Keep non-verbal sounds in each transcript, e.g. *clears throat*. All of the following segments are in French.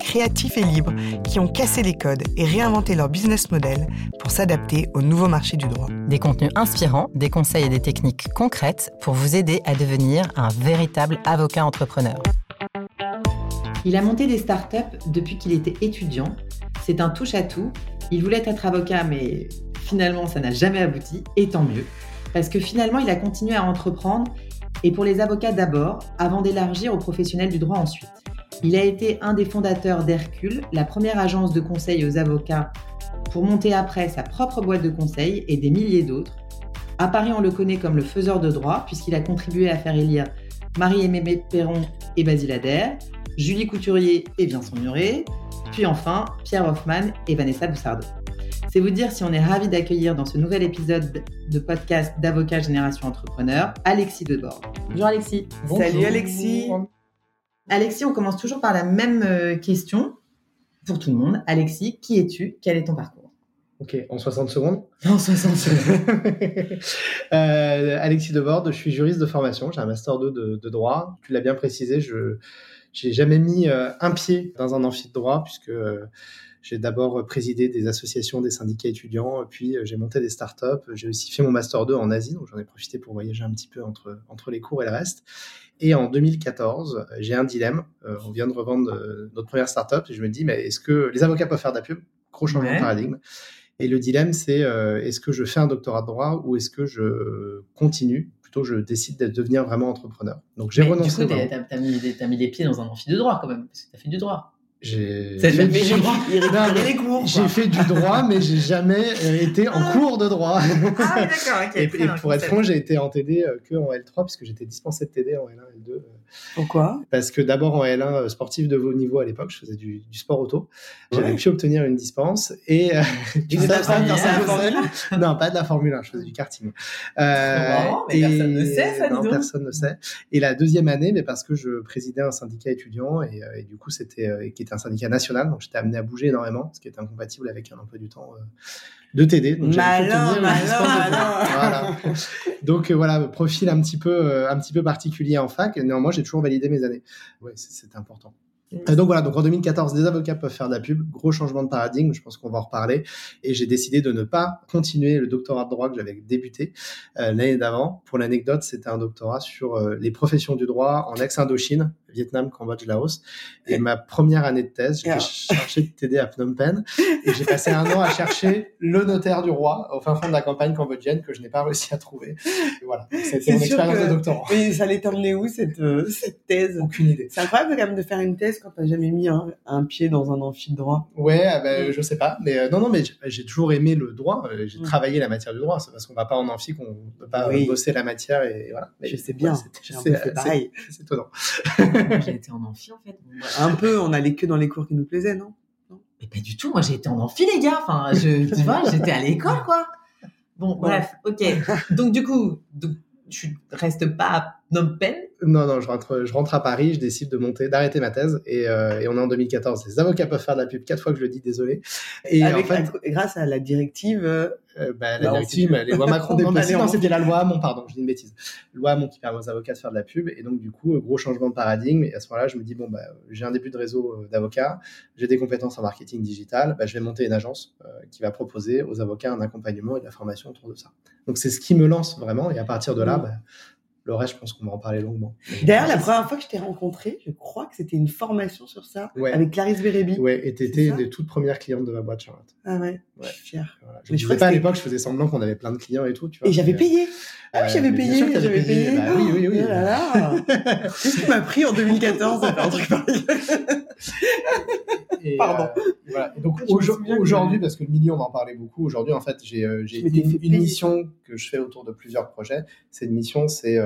créatifs et libres qui ont cassé les codes et réinventé leur business model pour s'adapter au nouveau marché du droit. Des contenus inspirants, des conseils et des techniques concrètes pour vous aider à devenir un véritable avocat entrepreneur. Il a monté des startups depuis qu'il était étudiant. C'est un touche-à-tout. Il voulait être avocat, mais finalement, ça n'a jamais abouti, et tant mieux. Parce que finalement, il a continué à entreprendre, et pour les avocats d'abord, avant d'élargir aux professionnels du droit ensuite. Il a été un des fondateurs d'Hercule, la première agence de conseil aux avocats, pour monter après sa propre boîte de conseil et des milliers d'autres. À Paris, on le connaît comme le faiseur de droit, puisqu'il a contribué à faire élire Marie-Aimée Perron et Basile Adair, Julie Couturier et Vincent Muret, puis enfin Pierre Hoffman et Vanessa Boussardo. C'est vous dire si on est ravi d'accueillir dans ce nouvel épisode de podcast d'Avocat Génération Entrepreneur, Alexis Debord. Bonjour Alexis. Salut Alexis. Alexis, on commence toujours par la même euh, question pour tout le monde. Alexis, qui es-tu? Quel est ton parcours? Ok, en 60 secondes *laughs* En 60 secondes. *laughs* euh, Alexis Debord, je suis juriste de formation, j'ai un master 2 de, de droit. Tu l'as bien précisé, je j'ai jamais mis euh, un pied dans un amphi de droit puisque euh, j'ai d'abord présidé des associations, des syndicats étudiants, puis euh, j'ai monté des startups. J'ai aussi fait mon master 2 en Asie, donc j'en ai profité pour voyager un petit peu entre, entre les cours et le reste. Et en 2014, j'ai un dilemme. Euh, on vient de revendre euh, notre première startup et je me dis, mais est-ce que les avocats peuvent faire de la pub? Gros changement Ouais. de paradigme. Et le dilemme, c'est est-ce que je fais un doctorat de droit ou est-ce que je continue? Plutôt, je décide de devenir vraiment entrepreneur. Donc, j'ai renoncé. Du coup, vraiment. t'as t'as mis, les pieds dans un amphi de droit quand même, parce que t'as fait du droit. J'ai fait fait du droit, mais j'ai jamais euh, été en cours de droit. Ah, d'accord. *laughs* Et, pour être franc, j'ai été en TD euh, que en L3 puisque j'étais dispensé de TD en L1, L2. Pourquoi? Parce que d'abord en L1 euh, sportif de haut niveau à l'époque, je faisais du, du sport auto. J'avais Ouais. pu obtenir une dispense et euh, *laughs* Tu faisais pas de la Formule Non, pas de la Formule 1, je faisais du karting. Euh, marrant, mais personne ne sait, ça, non, personne ne sait. Et la deuxième année, mais parce que je présidais un syndicat étudiant et, euh, et du coup c'était euh, qui était un syndicat national, donc j'étais amené à bouger énormément, ce qui était incompatible avec un emploi du temps euh, de TD. Donc Malin, malin, malin. Voilà. Donc euh, voilà, profil un petit peu euh, un petit peu particulier en fac. Néanmoins, j'ai toujours validé mes années. Ouais, c'est- important. Euh, donc voilà, donc en 2014, des avocats peuvent faire de la pub, gros changement de paradigme, je pense qu'on va en reparler. Et j'ai décidé de ne pas continuer le doctorat de droit que j'avais débuté euh, l'année d'avant. Pour l'anecdote, c'était un doctorat sur euh, les professions du droit en ex-Indochine, Vietnam, Cambodge, Laos. Et ma première année de thèse, Et j'étais chargé de TD à Phnom Penh. Et j'ai passé un an à chercher le notaire du roi au fin fond de la campagne cambodgienne que je n'ai pas réussi à trouver. Et voilà, c'était mon expérience que- de doctorant. Mais ça allait t'emmener où cette, euh, cette thèse? Aucune idée. C'est incroyable quand même de faire une thèse quand t'as jamais mis un, un pied dans un amphi de droit. Ouais, ah ben, je sais pas, mais euh, non, non, mais j'ai- toujours aimé le droit. euh, J'ai travaillé la matière du droit. C'est parce qu'on va pas en amphi qu'on peut pas Oui. bosser la matière et voilà. Mais Je sais bien, un c'est- c'est- pareil. C'est étonnant. J'ai été en amphi en fait. *laughs* Un peu, on allait que dans les cours qui nous plaisaient, non? Mais pas du tout, moi j'ai été en amphi les gars. Enfin, je, tu vois, j'étais à l'école quoi. Bon, bref, ok. Donc du coup, donc, tu restes pas Phnom Penh? Non, non, je rentre, je rentre à Paris, je décide de monter, d'arrêter ma thèse et, euh, et on est en 2014. Les avocats peuvent faire de la pub quatre fois que je le dis, désolé. Et Avec, en fait, grâce à la directive. euh, Euh, bah, la on directive, les lois *laughs* Macron. On est non, bah, c'était la loi Hamon, pardon, je dis une bêtise. Loi Hamon qui permet aux avocats de faire de la pub. Et donc, du coup, gros changement de paradigme. Et à ce moment-là, je me dis, bon, bah, j'ai un début de réseau d'avocats, j'ai des compétences en marketing digital, bah, je vais monter une agence euh, qui va proposer aux avocats un accompagnement et de la formation autour de ça. Donc, c'est ce qui me lance vraiment. Et à partir de là, Mm. bah, le reste, je pense qu'on va en parler longuement. D'ailleurs, la première fois que je t'ai rencontré, je crois que c'était une formation sur ça Ouais. avec Clarisse Bérébi. Ouais, et t'étais une des toutes premières clientes de ma boîte, Charlotte. Ah ouais, Ouais. je suis fière. Voilà. Je ne que pas à l'époque, je faisais semblant qu'on avait plein de clients et tout. Tu vois, Et j'avais payé. Ah oui, euh, j'avais payé, j'avais payé. Bah oui, oui, oui. Oh là là. *laughs* Qu'est-ce que tu m'as pris en 2014 de faire un truc pareil Et, Pardon. euh, voilà. Et donc aujourd'hui, parce que le milieu, on va en parler beaucoup. Aujourd'hui, en fait, j'ai euh, une, mission que je fais autour de plusieurs projets. Cette mission, c'est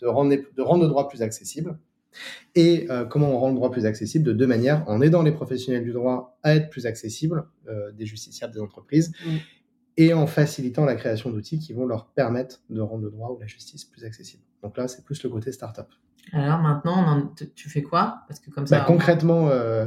de rendre de rendre le droit plus accessible. Et euh, comment on rend le droit plus accessible? De deux manières en aidant les professionnels du droit à être plus accessibles, euh, des justiciables, des entreprises, Mm. et en facilitant la création d'outils qui vont leur permettre de rendre le droit ou la justice plus accessible. Donc là, c'est plus le côté startup. Alors maintenant, tu fais quoi? Parce que comme ça, bah, concrètement, euh,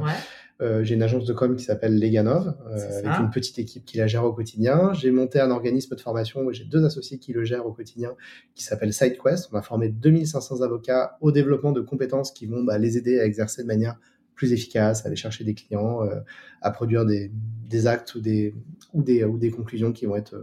euh, j'ai une agence de com qui s'appelle Leganov, euh, avec une petite équipe qui la gère au quotidien. J'ai monté un organisme de formation où j'ai deux associés qui le gèrent au quotidien, qui s'appelle SideQuest. On a formé 2500 avocats au développement de compétences qui vont bah, les aider à exercer de manière plus efficace, à aller chercher des clients, à produire des, des, actes ou des, ou, des, ou des conclusions qui vont être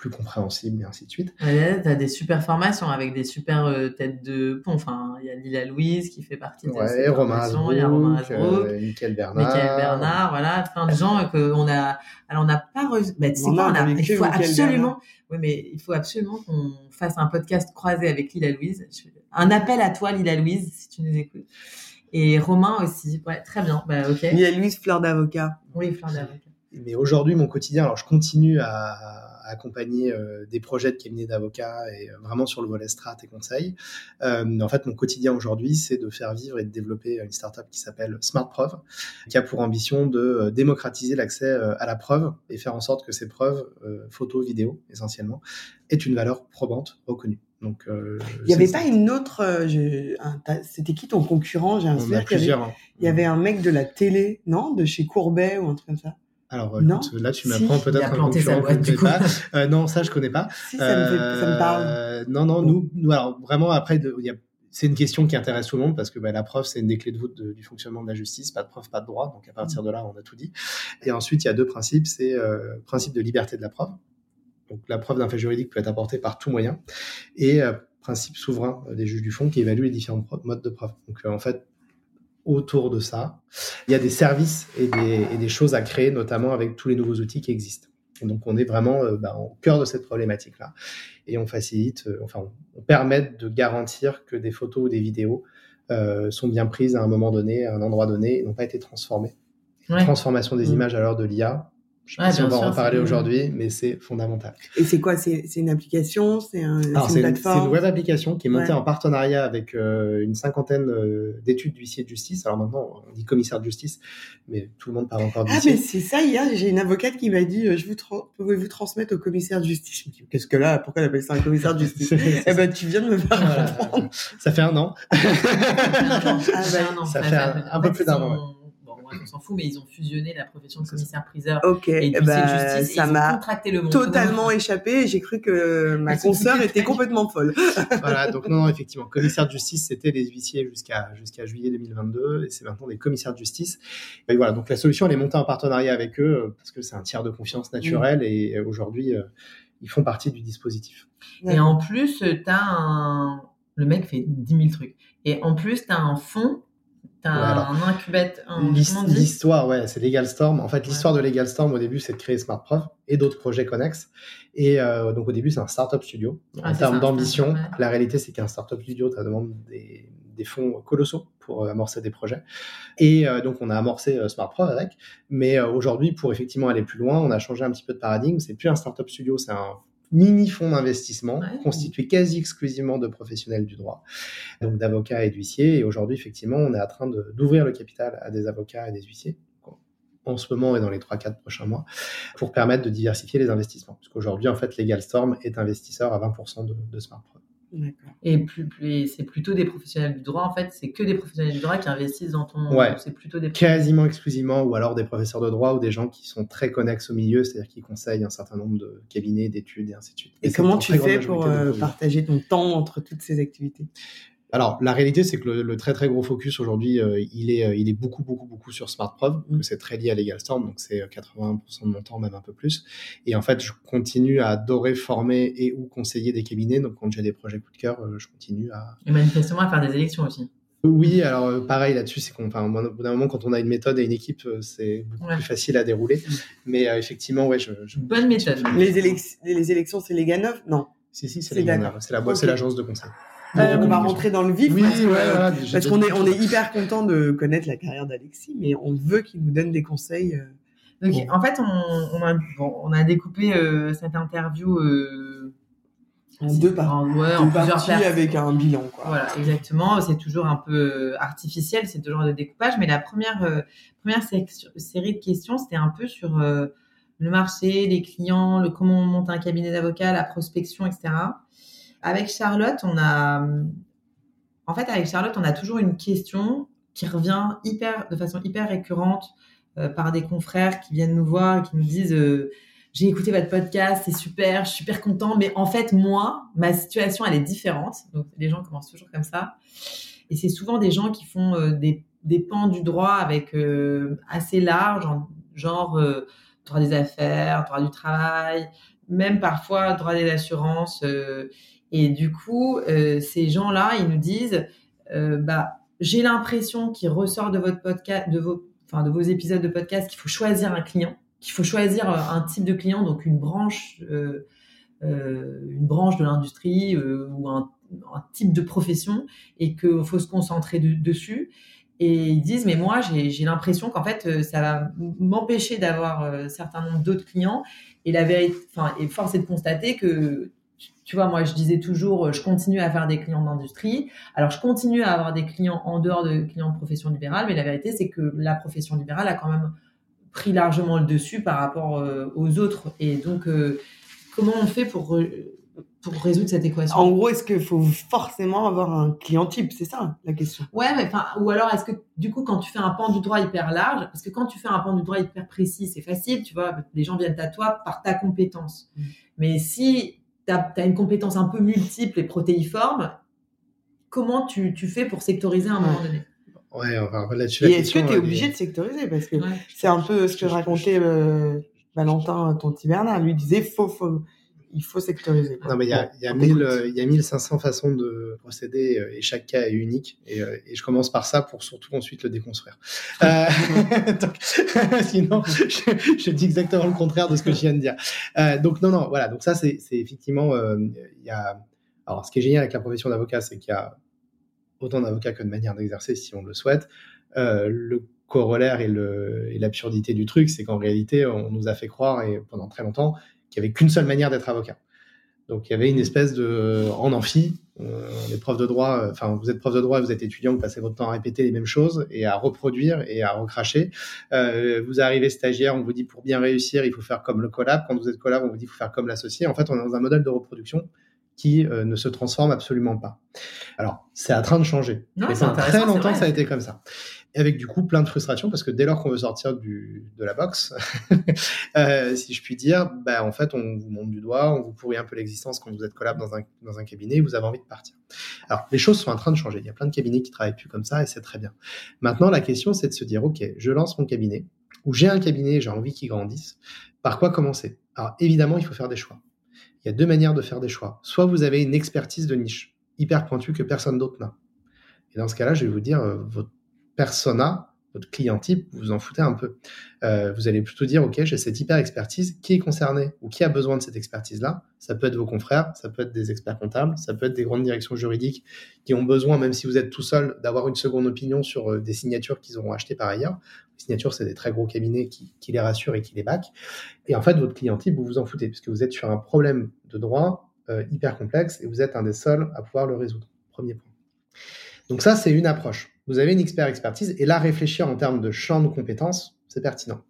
plus compréhensible et ainsi de suite. tu as des super formations avec des super euh, têtes de pont. Enfin, il y a Lila Louise qui fait partie de ouais, Romain il y a Romain Asbrook, euh, Michael Bernard. Michael Bernard, voilà, plein de gens qu'on a. Alors, on n'a pas reçu. Bah, tu sais quoi, on a... il faut absolument. Oui, mais il faut absolument qu'on fasse un podcast croisé avec Lila Louise. Un appel à toi, Lila Louise, si tu nous écoutes. Et Romain aussi. Ouais, très bien. Bah, ok. Lila Louise, fleur d'avocat. Oui, fleur d'avocat. Mais aujourd'hui, mon quotidien, alors je continue à accompagner euh, des projets de cabinet d'avocats et euh, vraiment sur le volet strat et conseil. Euh, en fait, mon quotidien aujourd'hui, c'est de faire vivre et de développer une startup qui s'appelle Smart Preuve, qui a pour ambition de démocratiser l'accès à la preuve et faire en sorte que ces preuves, photos, vidéos essentiellement, aient une valeur probante reconnue. Donc, il n'y avait pas une autre. C'était qui ton concurrent? J'ai un souvenir qu'il y, hein. il y avait un mec de la télé, non? De chez Courbet ou un truc comme ça alors, là, tu m'apprends peut-être un concurrent que je pas. Euh, non, ça, je connais pas. Si, ça, me, ça me parle. Euh, non, non, nous, nous, alors vraiment, après, c'est une question qui intéresse tout le monde parce que bah, la preuve, c'est une des clés de voûte du fonctionnement de la justice. Pas de preuve, pas de droit. Donc, à partir de là, on a tout dit. Et ensuite, il y a deux principes. C'est euh, principe de liberté de la preuve. Donc, la preuve d'un fait juridique peut être apportée par tout moyen. Et euh, principe souverain des juges du fond qui évalue les différents modes de preuve. Donc, en fait, autour de ça. Il y a des services et des, choses à créer, notamment avec tous les nouveaux outils qui existent. donc, on est vraiment euh, bah, au cœur de cette problématique-là. Et on facilite, euh, enfin, on, permet de garantir que des photos ou des vidéos euh, sont bien prises à un moment donné, à un endroit donné, et n'ont pas été transformées. Transformation des mmh. images à l'heure de l'IA, je sais pas si on va en parler aujourd'hui, mais c'est fondamental. Et c'est quoi? C'est une application? C'est un, une plateforme C'est une web application qui est montée en partenariat avec euh, une cinquantaine euh, d'études d'huissiers de justice. Alors maintenant, on dit commissaire de justice, mais tout le monde parle encore d'huissier. Ah, mais c'est ça, hier, j'ai une avocate qui m'a dit, euh, je vous pouvez-vous transmettre au commissaire de justice? Je me dis, qu'est-ce que là? Pourquoi elle appelle ça un commissaire de justice? *laughs* Eh ben, tu viens de me faire comprendre. Ça fait un an. *laughs* ah, ben, ça fait un, peu plus d'un an on s'en fout, mais ils ont fusionné la profession de commissaire-priseur Ok, et de bah, justice. Ça m'a totalement *laughs* échappé. J'ai cru que ma consoeur était complètement folle. *laughs* voilà, donc non, effectivement, commissaire de justice, c'était les huissiers jusqu'à jusqu'à juillet 2022, et c'est maintenant des commissaires de justice. Et voilà, donc la solution, elle est montée en partenariat avec eux euh, parce que c'est un tiers de confiance naturel, et euh, aujourd'hui, euh, ils font partie du dispositif. Et en plus, tu as un... Le mec fait 10 000 trucs. Et en plus, tu as un fonds T'as un incubate, L'histoire, ouais, c'est Legal Storm. En fait, l'histoire de Legal Storm, au début, c'est de créer Smart Preuve et d'autres projets connexes. Et euh, donc, au début, c'est un startup studio. Ah, en termes d'ambition, la réalité, c'est qu'un startup studio, ça demande des, des, fonds colossaux pour euh, amorcer des projets. Et euh, donc, on a amorcé Smart Preuve avec. Mais aujourd'hui, pour effectivement aller plus loin, on a changé un petit peu de paradigme. C'est plus un startup studio, c'est un mini fonds d'investissement constitué quasi exclusivement de professionnels du droit, donc d'avocats et d'huissiers. Et aujourd'hui, effectivement, on est en train d'ouvrir le capital à des avocats et des huissiers en ce moment et dans les 3-4 prochains mois pour permettre de diversifier les investissements. Parce qu'aujourd'hui, en fait, LegalStorm est investisseur à 20% de, de SmartPro. Et plus, c'est plutôt des professionnels du droit, en fait, c'est que des professionnels du droit qui investissent dans ton. Ouais, c'est plutôt des. Quasiment exclusivement, ou alors des professeurs de droit ou des gens qui sont très connexes au milieu, c'est-à-dire qui conseillent un certain nombre de cabinets, d'études et ainsi de suite. Et, comment tu fais pour euh, partager ton temps entre toutes ces activités? Alors, la réalité, c'est que le, très très gros focus aujourd'hui, euh, il, est, euh, il est beaucoup beaucoup beaucoup sur Smart Preuve, mm. c'est très lié à Legal Storm, donc c'est 80% euh, de mon temps, même un peu plus. Et en fait, je continue à adorer former et ou conseiller des cabinets. Donc, quand j'ai des projets coup de cœur, je continue à. Et manifestement à faire des élections aussi. Oui, alors pareil là-dessus, c'est qu'on, enfin, au bout d'un moment, quand on a une méthode et une équipe, c'est beaucoup plus facile à dérouler. Mm. Mais effectivement, ouais, je, bonne méthode. Les, les élections, c'est les Ganov Non. Si, si, c'est les Ganov. C'est la, c'est l'agence de conseil. Euh, on va rentrer dans le vif parce, qu'on est on est hyper content de connaître la carrière d'Alexis, mais on veut qu'il nous donne des conseils. Euh. Donc, en fait, on, a, on a découpé euh, cette interview en deux, par, ouais, en plusieurs parties avec un bilan. Quoi. Voilà, exactement. C'est toujours un peu artificiel, c'est toujours de découpage, mais la première première série de questions, c'était un peu sur le marché, les clients, le comment on monte un cabinet d'avocat, la prospection, etc. Avec Charlotte, on a, en fait, avec Charlotte, on a toujours une question qui revient hyper, de façon hyper récurrente euh, par des confrères qui viennent nous voir et qui nous disent euh, j'ai écouté votre podcast, c'est super, je suis super content, mais en fait moi, ma situation elle est différente. Donc les gens commencent toujours comme ça, et c'est souvent des gens qui font euh, des, des pans du droit avec assez large, genre droit des affaires, droit du travail, même parfois droit des assurances. Et du coup, ces gens-là, ils nous disent bah j'ai l'impression qu'il ressort de votre podcast, de vos, épisodes de podcast qu'il faut choisir un client, qu'il faut choisir euh, un type de client, donc une branche, euh, euh, une branche de l'industrie euh, ou un, type de profession, et qu'il faut se concentrer de, dessus. Et ils disent, mais moi, j'ai l'impression qu'en fait, euh, ça va m'empêcher d'avoir un certain nombre d'autres clients. Et la vérité, enfin, et force est de constater que tu vois, moi, je disais toujours, euh, je continue à faire des clients d'industrie. Alors, je continue à avoir des clients en dehors de clients de profession libérale, mais la vérité, c'est que la profession libérale a quand même pris largement le dessus par rapport euh, aux autres. Et donc, euh, comment on fait pour, pour résoudre cette équation? En gros, est-ce qu'il faut forcément avoir un client type? C'est ça la question. Ouais, mais enfin, ou alors est-ce que du coup, quand tu fais un pan du droit hyper large, parce que quand tu fais un pan du droit hyper précis, c'est facile, tu vois, les gens viennent à toi par ta compétence. Mmh. Mais si tu as, une compétence un peu multiple et protéiforme, comment tu, tu fais pour sectoriser à un moment donné? Ouais, enfin, là-dessus. Et est-ce que tu es obligé de sectoriser? Parce que c'est un peu ce que racontait euh, Valentin Tonti Bernard. Lui disait faut, faut, il faut sectoriser. Non, mais il y a, il y a, 1000, il y a 1500 façons de procéder euh, et chaque cas est unique. Et, euh, et, je commence par ça pour surtout ensuite le déconstruire. Euh, *laughs* donc, *laughs* sinon, je, je, dis exactement le contraire de ce que je viens de dire. Euh, donc, non, non, voilà. Donc, ça, c'est effectivement, euh, il y a. Alors, ce qui est génial avec la profession d'avocat, c'est qu'il y a autant d'avocats que de manières d'exercer si on le souhaite. le corollaire et l'absurdité du truc, c'est qu'en réalité, on nous a fait croire, et pendant très longtemps, qu'il n'y avait qu'une seule manière d'être avocat. Donc il y avait une espèce de en amphi, euh, les profs de droit, euh, enfin vous êtes prof de droit, vous êtes étudiant, vous passez votre temps à répéter les mêmes choses et à reproduire et à recracher. Euh, vous arrivez stagiaire, on vous dit pour bien réussir, il faut faire comme le collab. Quand vous êtes collab, on vous dit il faut faire comme l'associé. En fait, on est dans un modèle de reproduction qui euh, ne se transforme absolument pas. Alors, c'est en train de changer. Non, mais pendant très longtemps, ça a été comme ça avec du coup plein de frustration parce que dès lors qu'on veut sortir du, de la boxe, *laughs* euh, si je puis dire, bah, en fait, on vous monte du doigt, on vous pourrit un peu l'existence quand vous êtes collab dans un, dans un cabinet et vous avez envie de partir. Alors, les choses sont en train de changer. Il y a plein de cabinets qui travaillent plus comme ça et c'est très bien. Maintenant, la question, c'est de se dire, OK, je lance mon cabinet ou j'ai un cabinet, j'ai envie qu'il grandisse. Par quoi commencer? Alors, évidemment, il faut faire des choix. Il y a deux manières de faire des choix. Soit vous avez une expertise de niche hyper pointue que personne d'autre n'a. Et dans ce cas-là, je vais vous dire, euh, votre persona, votre client type, vous vous en foutez un peu. Euh, vous allez plutôt dire, OK, j'ai cette hyper expertise, qui est concerné ou qui a besoin de cette expertise-là? Ça peut être vos confrères, ça peut être des experts comptables, ça peut être des grandes directions juridiques qui ont besoin, même si vous êtes tout seul, d'avoir une seconde opinion sur euh, des signatures qu'ils auront achetées par ailleurs. Les signatures, c'est des très gros cabinets qui, les rassurent et qui les backent. Et en fait, votre client type, vous vous en foutez, puisque vous êtes sur un problème de droit euh, hyper complexe et vous êtes un des seuls à pouvoir le résoudre. Premier point. Donc ça, c'est une approche vous avez une expert expertise et là réfléchir en termes de champ de compétences, c'est pertinent.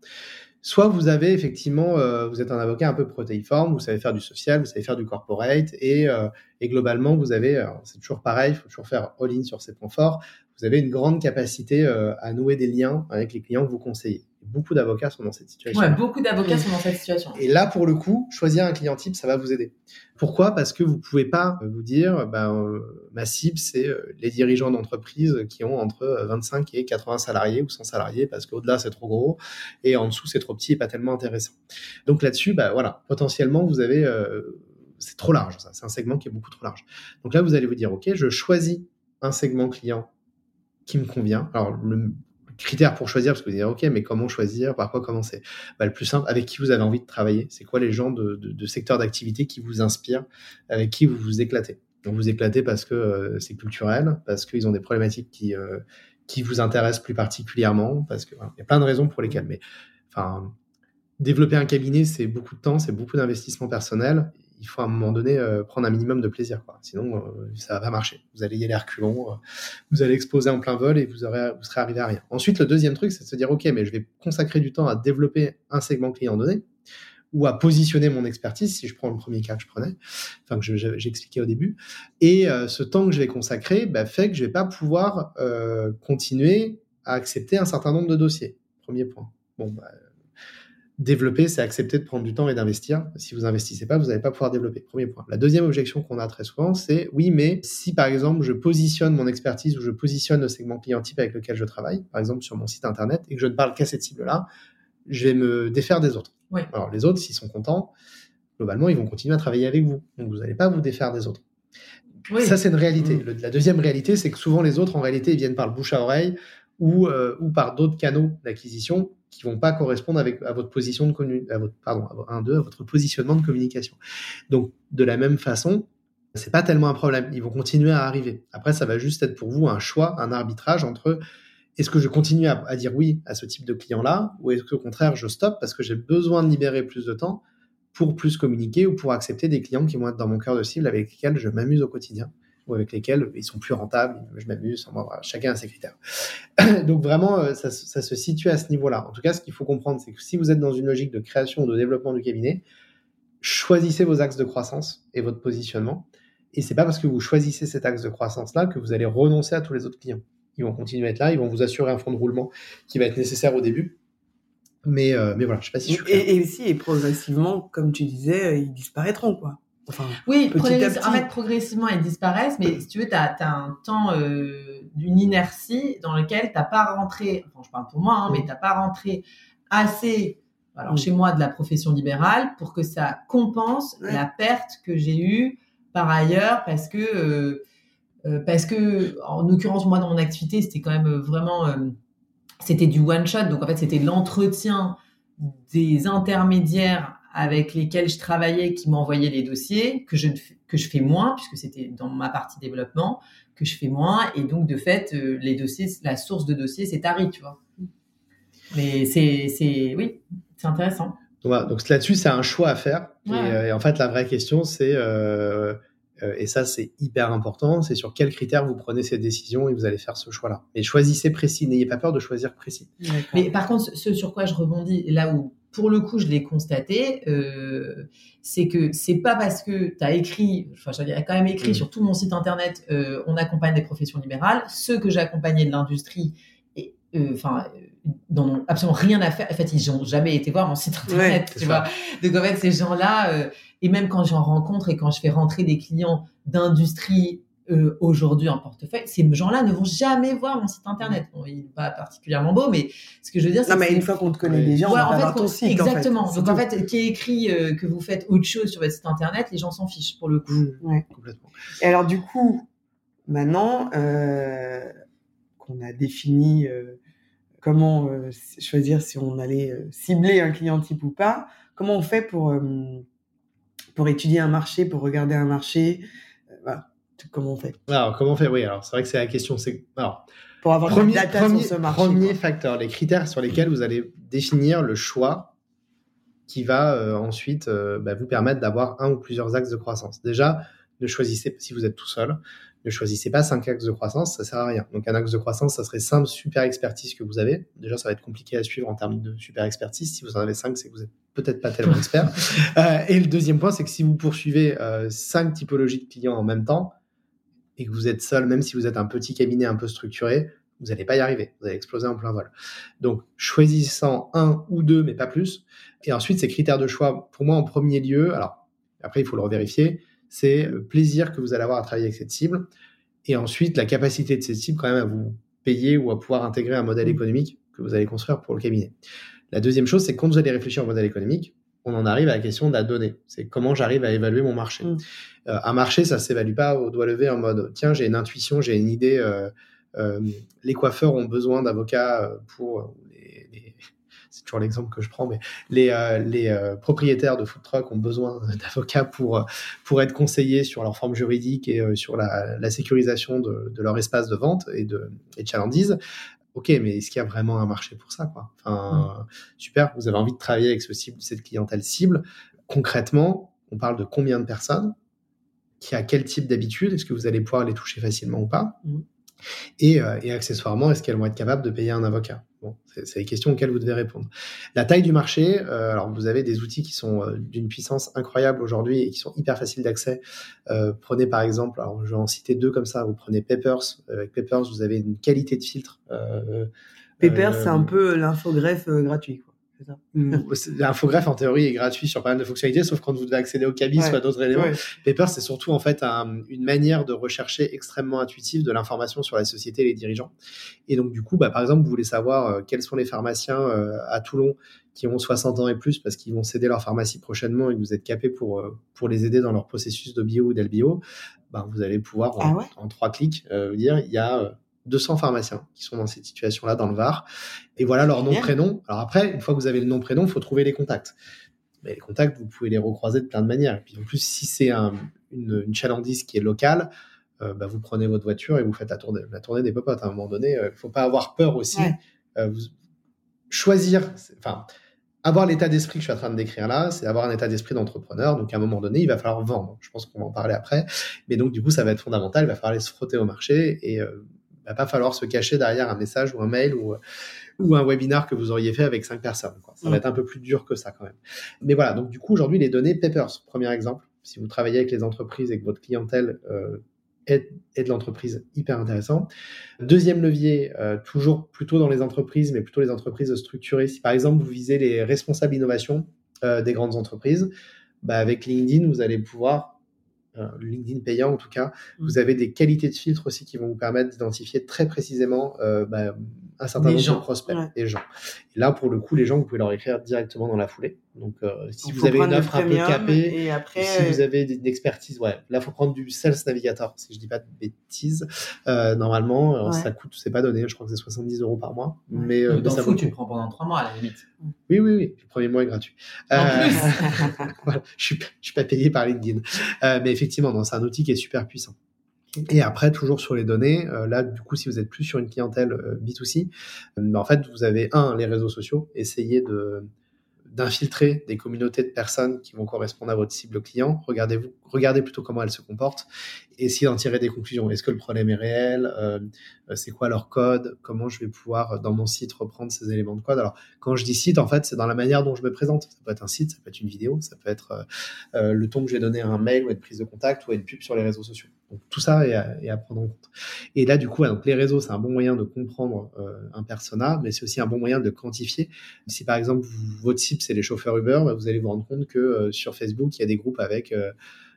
Soit vous avez effectivement, euh, vous êtes un avocat un peu protéiforme, vous savez faire du social, vous savez faire du corporate et, euh, et globalement vous avez, c'est toujours pareil, il faut toujours faire all-in sur ces points forts, vous avez une grande capacité euh, à nouer des liens avec les clients que vous conseillez. Beaucoup d'avocats sont dans cette situation. Ouais, beaucoup d'avocats sont dans cette situation. Et là, pour le coup, choisir un client type, ça va vous aider. Pourquoi? Parce que vous pouvez pas vous dire, ben, euh, ma cible, c'est euh, les dirigeants d'entreprise qui ont entre 25 et 80 salariés ou 100 salariés, parce qu'au-delà, c'est trop gros, et en dessous, c'est trop petit et pas tellement intéressant. Donc là-dessus, ben, voilà, potentiellement, vous avez... Euh, c'est trop large, ça. C'est un segment qui est beaucoup trop large. Donc là, vous allez vous dire, OK, je choisis un segment client qui me convient. Alors, le critère pour choisir, parce que vous dire, OK, mais comment choisir, par quoi commencer? Bah, Le plus simple, avec qui vous avez envie de travailler? C'est quoi les gens de, de, de secteur d'activité qui vous inspirent, avec qui vous vous éclatez? Donc, vous éclatez parce que euh, c'est culturel, parce qu'ils ont des problématiques qui, euh, qui vous intéressent plus particulièrement, parce qu'il voilà, y a plein de raisons pour lesquelles. Mais, enfin, développer un cabinet, c'est beaucoup de temps, c'est beaucoup d'investissement personnel il faut à un moment donné euh, prendre un minimum de plaisir. Sinon, euh, ça va pas marcher. Vous allez y aller reculons, euh, vous allez exploser en plein vol et vous, aurez, vous serez arrivé à rien. Ensuite, le deuxième truc, c'est de se dire, OK, mais je vais consacrer du temps à développer un segment client donné. ou à positionner mon expertise, si je prends le premier cas que je prenais, enfin que j'expliquais au début. Et euh, ce temps que je vais consacrer bah, fait que je vais pas pouvoir continuer à accepter un certain nombre de dossiers. Premier point. Bon, bah, développer, c'est accepter de prendre du temps et d'investir. Si vous investissez pas, vous n'allez pas pouvoir développer. Premier point. La deuxième objection qu'on a très souvent, c'est oui, mais si par exemple je positionne mon expertise ou je positionne le segment client type avec lequel je travaille, par exemple sur mon site internet, et que je ne parle qu'à cette cible-là, je vais me défaire des autres. Alors les autres, s'ils sont contents, globalement, ils vont continuer à travailler avec vous. Donc vous n'allez pas vous défaire des autres. Ça, c'est une réalité. Mm. la deuxième réalité, c'est que souvent les autres, en réalité, ils viennent par le bouche à oreille ou, euh, ou par d'autres canaux d'acquisition qui vont pas correspondre avec à votre position de à un deux à positionnement de communication. Donc de la même façon, c'est pas tellement un problème. Ils vont continuer à arriver. Après, ça va juste être pour vous un choix, un arbitrage entre est-ce que je continue à, dire oui à ce type de client-là ou est-ce qu'au contraire je stoppe parce que j'ai besoin de libérer plus de temps pour plus communiquer ou pour accepter des clients qui vont être dans mon cœur de cible avec lesquels je m'amuse au quotidien ou avec lesquels ils sont plus rentables, je m'amuse, chacun a ses critères. *coughs* Donc vraiment, euh, ça, se situe à ce niveau-là. En tout cas, ce qu'il faut comprendre, c'est que si vous êtes dans une logique de création ou de développement du cabinet, choisissez vos axes de croissance et votre positionnement. Et c'est pas parce que vous choisissez cet axe de croissance-là que vous allez renoncer à tous les autres clients. Ils vont continuer à être là, ils vont vous assurer un fonds de roulement qui va être nécessaire au début. Mais, euh, mais voilà, je sais pas si je suis et, et, aussi, et progressivement, comme tu disais, euh, ils disparaîtront, quoi oui, en fait, progressivement, ils disparaissent, mais si tu veux, tu as, un temps euh, d'une inertie dans lequel tu n'as pas rentré, enfin, je parle pour moi, hein, mais tu n'as pas rentré assez, alors chez moi, de la profession libérale pour que ça compense la perte que j'ai eue par ailleurs, parce que, euh, euh, parce que, en l'occurrence, moi, dans mon activité, c'était quand même vraiment, c'était du one shot, donc en fait, c'était l'entretien des intermédiaires avec lesquels je travaillais qui m'envoyaient les dossiers, que je, que je fais moins, puisque c'était dans ma partie développement, que je fais moins. Et donc, de fait, euh, les dossiers, la source de dossiers, c'est Tari, tu vois. Mais c'est, c'est, oui, c'est intéressant. donc là-dessus, c'est un choix à faire. Euh, et, en fait, la vraie question, c'est, euh, et ça, c'est hyper important, c'est sur quels critères vous prenez cette décision et vous allez faire ce choix-là. Et choisissez précis, n'ayez pas peur de choisir précis. Mais par contre, ce sur quoi je rebondis, là où pour le coup, je l'ai constaté, euh, c'est que c'est pas parce que tu as écrit, enfin, j'avais quand même écrit mm. sur tout mon site internet, euh, on accompagne des professions libérales. Ceux que j'ai accompagnés de l'industrie, euh, enfin, n'ont absolument rien à faire. En fait, ils n'ont jamais été voir mon site internet, tu vois. Donc en fait, ces gens-là, et même quand j'en rencontre et quand je fais rentrer des clients d'industrie euh, aujourd'hui en portefeuille, ces gens-là ne vont jamais voir mon site internet. Bon, il n'est pas particulièrement beau, mais ce que je veux dire, c'est. Non, mais une fois qu'on te connaît déjà, on va en fait, ton site. Exactement. En fait. Donc, en fait, qui est écrit euh, que vous faites autre chose sur votre site internet, les gens s'en fichent pour le coup. Mmh. Ouais. Complètement. Et alors, du coup, maintenant euh, qu'on a défini comment choisir si on allait cibler un client type ou pas, comment on fait pour, pour étudier un marché, pour regarder un marché voilà comment on fait Alors, comment on fait? Oui, alors c'est vrai que c'est la question. C'est alors pour avoir premier, data premier, sur ce marché, premier facteur, les critères sur lesquels vous allez définir le choix qui va euh, ensuite euh, bah, vous permettre d'avoir un ou plusieurs axes de croissance. Déjà, ne choisissez si vous êtes tout seul, ne choisissez pas cinq axes de croissance, ça sert à rien. Donc un axe de croissance, ça serait simple super expertise que vous avez. Déjà, ça va être compliqué à suivre en termes de super expertise. Si vous en avez cinq, c'est que vous êtes peut-être pas tellement *laughs* expert. Euh, et le deuxième point, c'est que si vous poursuivez cinq typologies de clients en même temps, et que vous êtes seul, même si vous êtes un petit cabinet un peu structuré, vous n'allez pas y arriver. Vous allez exploser en plein vol. Donc, choisissant un ou deux, mais pas plus. Et ensuite, ces critères de choix, pour moi, en premier lieu, alors, après, il faut le revérifier, c'est le plaisir que vous allez avoir à travailler avec cette cible. Et ensuite, la capacité de cette cible, quand même, à vous payer ou à pouvoir intégrer un modèle mmh. économique que vous allez construire pour le cabinet. La deuxième chose, c'est quand vous allez réfléchir au modèle économique, on en arrive à la question de la donnée. C'est comment j'arrive à évaluer mon marché. Mm. Euh, un marché, ça s'évalue pas au doigt levé en mode tiens, j'ai une intuition, j'ai une idée. Euh, euh, les coiffeurs ont besoin d'avocats pour *laughs* c'est toujours l'exemple que je prends, mais les, les propriétaires de food truck ont besoin *laughs* d'avocats pour, pour être conseillés sur leur forme juridique et sur la, la sécurisation de, de, leur espace de vente et de, et de ok, mais est-ce qu'il y a vraiment un marché pour ça quoi? Enfin, mm. super, vous avez envie de travailler avec ce cible, cette clientèle cible. Concrètement, on parle de combien de personnes? Qui a quel type d'habitude? Est-ce que vous allez pouvoir les toucher facilement ou pas? Mm. et, euh, et, accessoirement, est-ce qu'elles vont être capables de payer un avocat? Bon, c'est les questions auxquelles vous devez répondre. La taille du marché, euh, alors vous avez des outils qui sont euh, d'une puissance incroyable aujourd'hui et qui sont hyper faciles d'accès. Euh, prenez par exemple, alors je vais en citer deux comme ça, vous prenez Papers. Avec Papers, vous avez une qualité de filtre. Papers, c'est un peu l'infogreffe gratuit. *laughs* L'infogreffe en théorie est gratuit sur pas mal de fonctionnalités, sauf quand vous devez accéder au cabis ou à d'autres éléments. Paper, c'est surtout en fait une manière de rechercher extrêmement intuitive de l'information sur la société et les dirigeants. Et donc du coup, bah, par exemple, vous voulez savoir euh, quels sont les pharmaciens euh, à Toulon qui ont 60 ans et plus parce qu'ils vont céder leur pharmacie prochainement et que vous êtes capé pour, euh, pour les aider dans leur processus de bio ou d'LBO, bah, vous allez pouvoir en, ah trois clics dire il y a 200 pharmaciens qui sont dans cette situation-là dans le Var. Et voilà leur nom, prénom. Alors après, une fois que vous avez le nom, prénom, il faut trouver les contacts. Mais les contacts, vous pouvez les recroiser de plein de manières. Et puis en plus, si c'est un, une, une chalandise qui est locale, euh, bah, vous prenez votre voiture et vous faites la tournée, la tournée des popotes. À un moment donné, il euh, ne faut pas avoir peur aussi. Euh, choisir, enfin, avoir l'état d'esprit que je suis en train de décrire là, c'est avoir un état d'esprit d'entrepreneur. Donc, à un moment donné, il va falloir vendre. Je pense qu'on va en parler après. Mais donc, du coup, ça va être fondamental. Il va falloir aller se frotter au marché et va pas falloir se cacher derrière un message ou un mail ou, ou un webinar que vous auriez fait avec cinq personnes. Ça va mm. être un peu plus dur que ça quand même. Mais voilà, donc du coup, aujourd'hui, les données Papers, premier exemple. Si vous travaillez avec les entreprises et que votre clientèle euh, est, de l'entreprise, hyper intéressant. Deuxième levier, euh, toujours plutôt dans les entreprises, mais plutôt les entreprises structurées. Si par exemple, vous visez les responsables innovation euh, des grandes entreprises, bah, avec LinkedIn, vous allez pouvoir LinkedIn payant en tout cas, mm. vous avez des qualités de filtre aussi qui vont vous permettre d'identifier très précisément euh, bah, un certain nombre de prospects, des gens. Et là, pour le coup, les gens, vous pouvez leur écrire directement dans la foulée. Donc, euh, si vous avez une offre un peu capée, et après, si vous avez une expertise, ouais, là, il faut prendre du Sales Navigator, si je dis pas de bêtises. Euh, normalement, ça coûte, c'est pas donné, je crois que c'est 70 euros par mois. Mais euh, dans fou, tu le prends pendant trois mois à la limite. Oui, oui, oui. Le premier mois est gratuit. En plus. *laughs* voilà, je suis, je suis pas payé par LinkedIn. mais effectivement, c'est un outil qui est super puissant. Et après, toujours sur les données, euh, là, du coup, si vous êtes plus sur une clientèle euh, B2C, euh, en fait, vous avez, un, les réseaux sociaux, essayez de, d'infiltrer des communautés de personnes qui vont correspondre à votre cible client. Regardez-vous, regardez plutôt comment elles se comportent et essayez d'en tirer des conclusions. Est-ce que le problème est réel? Euh, C'est quoi leur code? Comment je vais pouvoir dans mon site reprendre ces éléments de code? Alors, quand je dis site, en fait, c'est dans la manière dont je me présente. Ça peut être un site, ça peut être une vidéo, ça peut être euh, euh, le ton que je vais donner à un mail ou une prise de contact ou une pub sur les réseaux sociaux. Donc tout ça est à, prendre en compte. Et là, du coup, donc les réseaux, c'est un bon moyen de comprendre un persona, mais c'est aussi un bon moyen de quantifier. Si par exemple votre cible c'est les chauffeurs Uber, bah, vous allez vous rendre compte que sur Facebook, il y a des groupes avec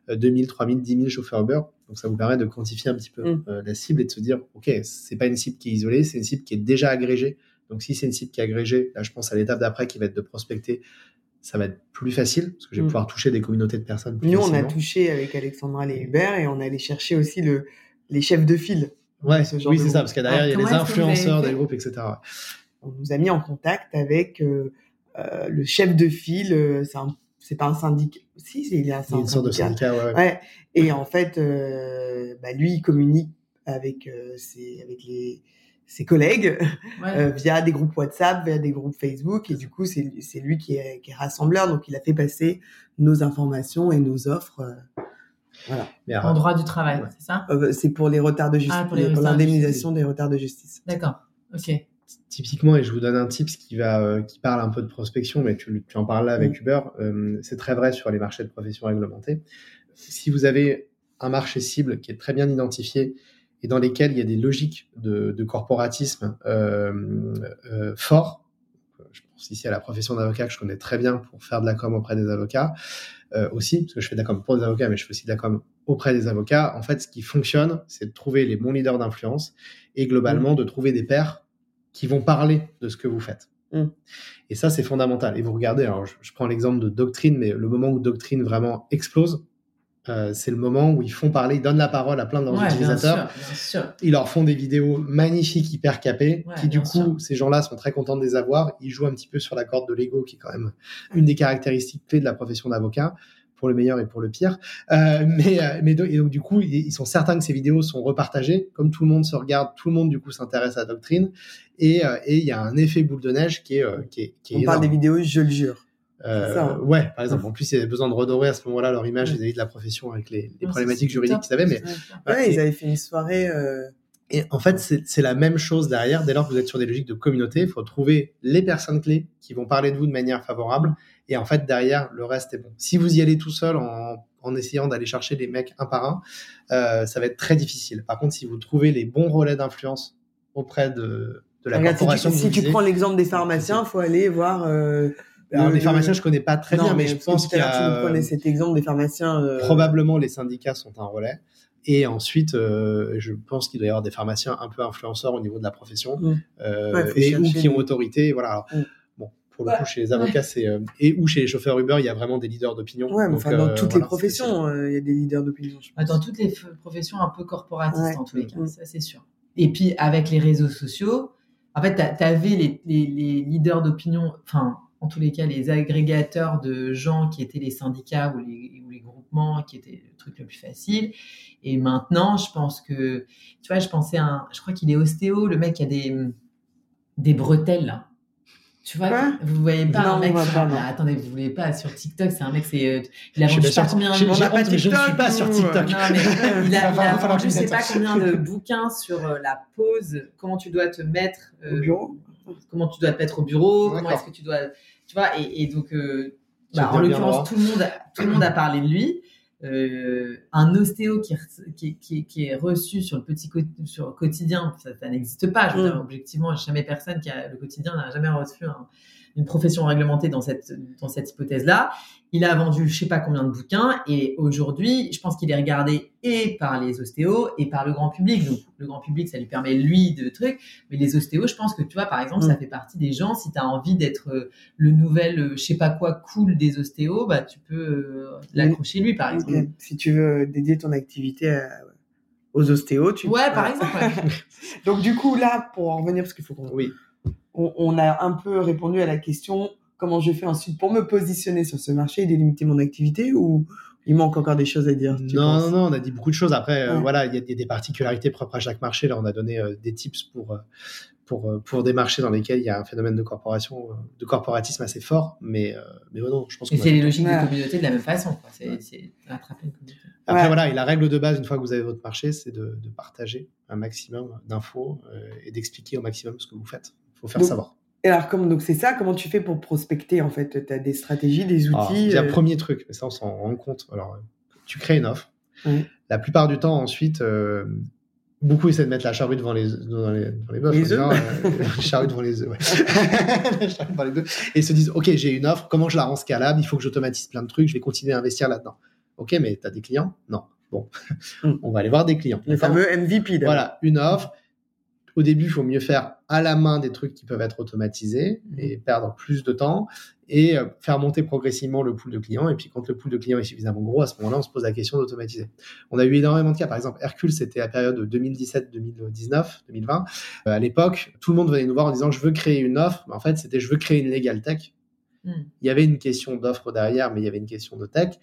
2000, 3000, 10 000 chauffeurs Uber. Donc ça vous permet de quantifier un petit peu mm. euh, la cible et de se dire, OK, c'est pas une cible qui est isolée, c'est une cible qui est déjà agrégée. Donc si c'est une cible qui est agrégée, là je pense à l'étape d'après qui va être de prospecter, ça va être plus facile parce que je vais mm. pouvoir toucher des communautés de personnes. Nous, on a touché avec Alexandra les Uber et on allé chercher aussi le, les chefs de file. Ouais, oui, c'est ça, parce que derrière, il y a les influenceurs des groupes, etc. On nous a mis en contact avec euh, euh, le chef de file, c'est un c'est pas un syndicat. Si, il est un syndicat. Une sorte de syndicat, ouais. ouais. Et en fait, euh, bah, lui, il communique avec euh, ses, avec les, ses collègues euh, via des groupes WhatsApp, via des groupes Facebook. Et du coup, c'est lui qui est, qui est rassembleur. Donc, il a fait passer nos informations et nos offres. Euh, voilà. en droit du travail, c'est ça? C'est pour les retards de justice, ah, pour l'indemnisation des retards de justice. D'accord. Ok typiquement, et je vous donne un tips qui va, euh, qui parle un peu de prospection, mais tu, en parles là avec mm. Uber, euh, c'est très vrai sur les marchés de profession réglementée. Si vous avez un marché cible qui est très bien identifié et dans lesquels il y a des logiques de, corporatisme euh, forts, je pense ici à la profession d'avocat que je connais très bien pour faire de la com auprès des avocats aussi, parce que je fais de la com pour des avocats, mais je fais aussi de la com auprès des avocats. En fait, ce qui fonctionne, c'est de trouver les bons leaders d'influence et globalement mm. de trouver des pairs qui vont parler de ce que vous faites. Mm. Et ça, c'est fondamental. Et vous regardez, alors je, prends l'exemple de Doctrine, mais le moment où Doctrine vraiment explose, euh, c'est le moment où ils font parler, ils donnent la parole à plein de leurs utilisateurs. Ils leur font des vidéos magnifiques, hyper capées, qui du coup, ces gens-là sont très contents de les avoir. Ils jouent un petit peu sur la corde de l'ego, qui est quand même une des caractéristiques clés de la profession d'avocat pour le meilleur et pour le pire. Euh, mais, euh, mais et donc du coup, ils sont certains que ces vidéos sont repartagées. Comme tout le monde se regarde, tout le monde du coup s'intéresse à la doctrine. Et euh, et il y a un effet boule de neige qui est qui est, qui est On parle des vidéos, je le jure. Euh, hein. ouais, par exemple. *laughs* En plus, il y avait besoin de redorer à ce moment-là leur image vis-à-vis de la profession avec les, les problématiques juridiques qu'ils avaient. Mais ouais, ils avaient fait une soirée Et en fait, c'est la même chose derrière. Dès lors que vous êtes sur des logiques de communauté, il faut trouver les personnes clés qui vont parler de vous de manière favorable. Et en fait, derrière, le reste est bon. Si vous y allez tout seul en, en essayant d'aller chercher les mecs un par un, euh, ça va être très difficile. Par contre, si vous trouvez les bons relais d'influence auprès de, de la Regarde, corporation, si tu, si prends l'exemple des pharmaciens, faut aller voir. Euh, alors, le- les pharmaciens, je connais pas très non, bien, mais je pense qu'il y tu me cet exemple des pharmaciens. euh, probablement les syndicats sont un relais. Et ensuite, euh, je pense qu'il doit y avoir des pharmaciens un peu influenceurs au niveau de la profession Mm. euh, Ouais, et ou qui ont autorité. Voilà. Alors, Mm. Bon, pour le Ouais. coup, chez les avocats, c'est euh, et ou chez les chauffeurs Uber, il y a vraiment des leaders d'opinion. Ouais, mais Donc, enfin, dans euh, toutes voilà, les professions, il y a des leaders d'opinion. je Ah, pense. Dans toutes les professions un peu corporatistes, Ouais. en tous les cas, Mm. ça c'est sûr. Et puis avec les réseaux sociaux, en fait, tu avais les, les- les leaders d'opinion, enfin, en tous les cas, les agrégateurs de gens qui étaient les syndicats ou les, ou les groupements, qui étaient le truc le plus facile. Et maintenant, je pense que, tu vois, je pensais à un, je crois qu'il est ostéo, le mec qui a des, des bretelles, là. Tu vois, Quoi? Vous voyez pas Non, un mec sur- attendez, vous voulez pas sur TikTok, c'est un mec, c'est, euh, il a vendu je sais pas sûr. combien, pas je ne suis TikTok, pas sur nous. TikTok. non, mais *laughs* il a, il a va falloir vendu je sais pas combien de bouquins sur euh, la pause, comment tu dois te mettre euh, Au bureau comment tu dois te mettre au bureau, comment est-ce que tu dois, tu vois, et, et donc, euh, bah, en l'occurrence, tout le monde, tout le monde a *clears throat* parlé de lui. Euh, un ostéo qui, est- qui, qui, est- qui est reçu sur le petit co- sur le quotidien, ça, ça n'existe pas. Je veux Mm. dire, objectivement, jamais personne qui a le quotidien n'a jamais reçu un- une profession réglementée dans cette dans cette hypothèse-là. Il a vendu je sais pas combien de bouquins et aujourd'hui, je pense qu'il est regardé et par les ostéos et par le grand public. Donc le grand public, ça lui permet lui de trucs, mais les ostéos, je pense que tu vois, par exemple, Mm. ça fait partie des gens. Si tu as envie d'être euh, le nouvel, euh, je sais pas quoi, cool des ostéos, bah tu peux euh, l'accrocher lui, par exemple. Si tu veux dédier ton activité à- aux ostéos, tu. Ouais, par exemple. ouais. *laughs* Donc du coup là, pour en revenir, parce qu'il faut qu'on Oui. On, on a un peu répondu à la question comment je fais ensuite pour me positionner sur ce marché et délimiter mon activité ou il manque encore des choses à dire tu Non, non, non, on a dit beaucoup de choses. Après, euh, voilà, il y, a des- des particularités propres à chaque marché. Là, on a donné euh, des tips pour, euh, pour, pour des marchés dans lesquels il y a un phénomène de corporation, de corporatisme assez fort. Mais, euh, mais ouais, non, je pense a c'est les logiques Ouais. de communauté de la même façon. quoi. C'est c'est attraper une communauté. Après, Ouais. voilà, et la règle de base, une fois que vous avez votre marché, c'est de, de partager un maximum d'infos euh, et d'expliquer au maximum ce que vous faites. Faut faire Donc, savoir. Et alors comme donc c'est ça comment tu fais pour prospecter en fait? Tu as des stratégies des Alors, outils il y a euh, premier truc, mais ça, on s'en rend compte. Alors, tu crées une offre. La plupart du temps, ensuite, euh, beaucoup essaient de mettre la charrue devant les, devant les, devant les bœufs. Les disant, euh, *laughs* la charrue devant les œufs, ouais. *laughs* La charrue devant les œufs. Et ils se disent, OK, j'ai une offre, comment je la rends scalable? Il faut que j'automatise plein de trucs, je vais continuer à investir là-dedans. OK, mais tu as des clients? Non. Bon, Mm. *laughs* on va aller voir des clients. le fameux MVP. Voilà, une offre. Au début, il faut mieux faire à la main des trucs qui peuvent être automatisés et perdre plus de temps et euh, faire monter progressivement le pool de clients. Et puis, quand le pool de clients est suffisamment gros, à ce moment-là, on se pose la question d'automatiser. On a eu énormément de cas. Par exemple, Hercule, c'était la période de 2017, 2019, 2020. Euh, à l'époque, tout le monde venait nous voir en disant je veux créer une offre. Mais en fait, c'était je veux créer une legal tech. Hmm. Il y avait une question d'offre derrière, mais il y avait une question de tech.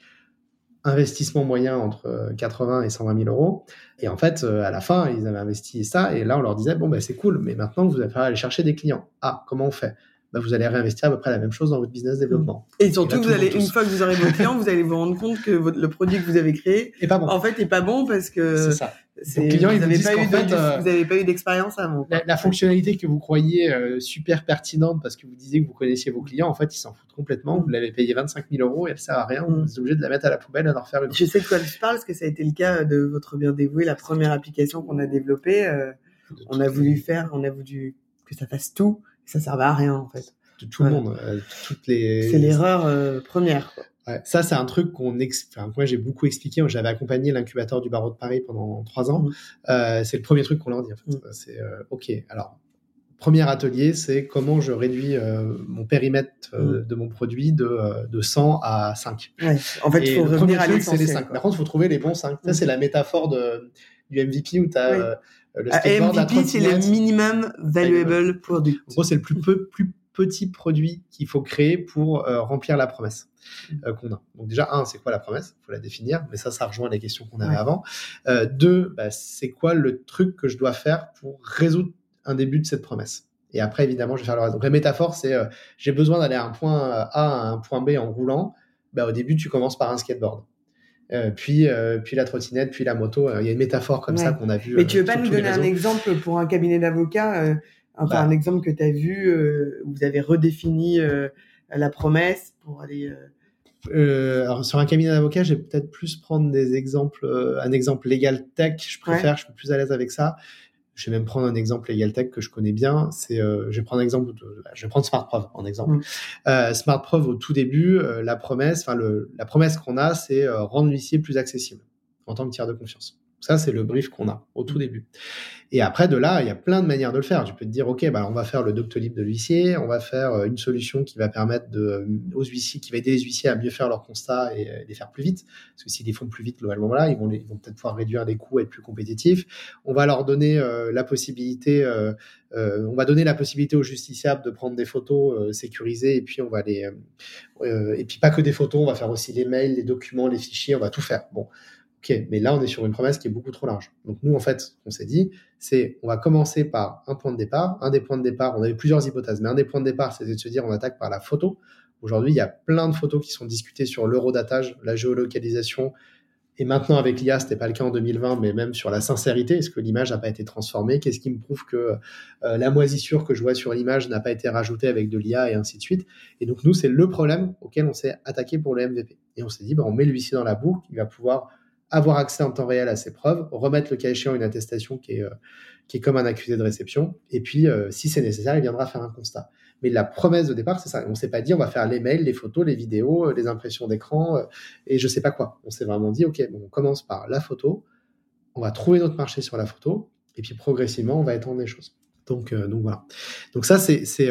Investissement moyen entre euh, 80 et 120 000 euros. Et en fait, euh, à la fin, ils avaient investi ça. Et là, on leur disait, bon, ben, c'est cool, mais maintenant, vous allez aller chercher des clients. Ah, comment on fait? Ben, Vous allez réinvestir à peu près la même chose dans votre business développement. Et surtout Et là, tout vous le allez une fois que vous aurez vos clients vous allez vous rendre compte que votre- le produit que vous avez créé Et pas bon. en fait est pas bon parce que c'est ça. c'est- Vos clients, vous ils vous n'avez disent pas, euh, pas eu d'expérience avant. La, la fonctionnalité que vous croyez euh, super pertinente parce que vous disiez que vous connaissiez vos clients, en fait, ils s'en foutent complètement. Vous l'avez payé 25 000 euros et elle sert à rien. Mm. Vous êtes obligé de la mettre à la poubelle et d'en refaire une. Je sais de quoi je parle parce que ça a été le cas de votre bien dévoué, la première application qu'on a développée. euh, on a voulu faire, on a voulu que ça fasse tout, ça servait à rien en fait. de tout le monde. euh, toutes les. C'est l'erreur euh, première. quoi. Ouais, ça, c'est un truc qu'on ex... enfin, moi j'ai beaucoup expliqué. J'avais accompagné l'incubateur du barreau de Paris pendant trois ans. Mhm. Euh, c'est le premier truc qu'on leur dit. En fait. Mhm. C'est ok. Alors, premier atelier, c'est comment je réduis euh, mon périmètre euh, de mon produit de, euh, de 100 à 5. Ouais. En fait, il faut revenir à l'essentiel. 5. quoi. Par contre, il faut trouver les bons 5. Ça, c'est la métaphore de, du MVP où tu as Oui. le Ah, skateboard, la MVP, c'est le minimum valuable product. En gros, c'est le plus, peu- plus petit produit qu'il faut créer pour euh, remplir la promesse euh, qu'on a. Donc déjà, un, c'est quoi la promesse? Il faut la définir, mais ça, ça rejoint les questions qu'on avait Ouais. avant. Euh, deux, bah, c'est quoi le truc que je dois faire pour résoudre un début de cette promesse? Et après, évidemment, je vais faire le reste. Donc la métaphore, c'est euh, j'ai besoin d'aller à un point A à un point B en roulant. Bah, au début, tu commences par un skateboard. Euh, puis, euh, puis la trottinette, puis la moto. Il y a une métaphore comme ça qu'on a vu. Mais tu veux pas nous donner un exemple pour un cabinet d'avocats Enfin, bah. un exemple que tu as vu où vous avez redéfini la promesse pour aller. alors sur un cabinet d'avocats, je vais peut-être plus prendre des exemples, un exemple légal tech. Je préfère, je suis plus à l'aise avec ça. Je vais même prendre un exemple Tech que je connais bien. C'est, euh, je vais prendre un exemple. De, je vais prendre SmartProv en exemple. Mm. Euh, SmartProv au tout début, euh, la promesse, enfin la promesse qu'on a, c'est euh, rendre l'huissier plus accessible en tant que tiers de confiance. Ça, c'est le brief qu'on a au tout début. Et après, de là, il y a plein de manières de le faire. Tu peux te dire, OK, bah, on va faire le Doctolib de l'huissier, on va faire euh, une solution qui va permettre de, euh, aux huissiers, qui va aider les huissiers à mieux faire leurs constats et euh, les faire plus vite. Parce que s'ils les font plus vite, globalement, voilà, ils vont, ils vont peut-être pouvoir réduire les coûts, être plus compétitifs. On va leur donner la possibilité, euh, on va donner la possibilité aux justiciables de prendre des photos sécurisées et puis on va les, et puis pas que des photos, on va faire aussi les mails, les documents, les fichiers, on va tout faire. Bon. Ok, mais là, on est sur une promesse qui est beaucoup trop large. Donc nous, en fait, ce qu'on s'est dit, c'est on va commencer par un point de départ. Un des points de départ, on avait plusieurs hypothèses, mais un des points de départ, c'était de se dire on attaque par la photo. Aujourd'hui, il y a plein de photos qui sont discutées sur l'eurodatage, la géolocalisation. Et maintenant, avec l'IA, ce n'était pas le cas en 2020, mais même sur la sincérité, est-ce que l'image n'a pas été transformée? Qu'est-ce qui me prouve que euh, la moisissure que je vois sur l'image n'a pas été rajoutée avec de l'IA et ainsi de suite? Et donc, nous, c'est le problème auquel on s'est attaqué pour le MVP. Et on s'est dit, bah, on met l'huissier dans la boucle, il va pouvoir avoir accès en temps réel à ses preuves, remettre le cas échéant une attestation qui est, euh, qui est comme un accusé de réception, et puis euh, si c'est nécessaire, il viendra faire un constat. Mais la promesse de départ, c'est ça. On ne s'est pas dit on va faire les mails, les photos, les vidéos, euh, les impressions d'écran et je sais pas quoi. On s'est vraiment dit ok, bon, on commence par la photo, on va trouver notre marché sur la photo, et puis progressivement on va étendre les choses. Donc, donc voilà. Donc ça c'est c'est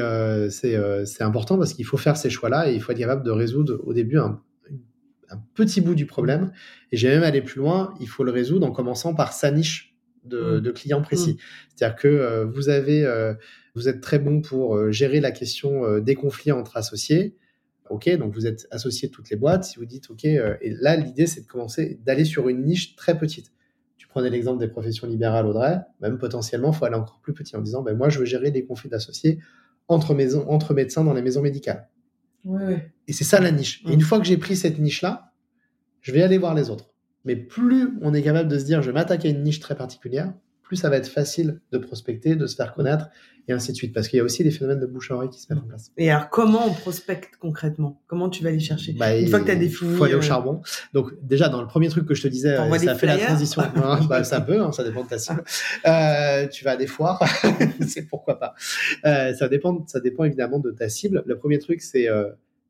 c'est important parce qu'il faut faire ces choix-là et il faut être capable de résoudre au début un, un petit bout du problème. Et j'ai même allé plus loin, il faut le résoudre en commençant par sa niche de, mmh. clients précis. Mmh. C'est-à-dire que euh, vous avez, euh, vous êtes très bon pour euh, gérer la question des conflits entre associés. Ok, donc vous êtes associé de toutes les boîtes. Si vous dites ok, et là l'idée c'est de commencer d'aller sur une niche très petite. Tu prenais l'exemple des professions libérales, Audrey. Même potentiellement, il faut aller encore plus petit en disant ben moi je veux gérer des conflits d'associés entre, médecins dans les maisons médicales. Et c'est ça la niche. Et une fois que j'ai pris cette niche-là, je vais aller voir les autres. Mais plus on est capable de se dire, je vais m'attaquer à une niche très particulière, plus ça va être facile de prospecter, de se faire connaître, et ainsi de suite. Parce qu'il y a aussi des phénomènes de bouche-oreille qui se mettent en place. Et alors, comment on prospecte concrètement? Comment tu vas aller chercher? Bah, Une fois que tu as défini... Il faut aller au euh, charbon. Donc, déjà, dans le premier truc que je te disais, ça fait la transition. bah, ça peut, hein, ça dépend de ta cible. Euh, tu vas à des foires, *laughs* c'est pourquoi pas. Euh, ça, dépend, ça dépend évidemment de ta cible. Le premier truc, c'est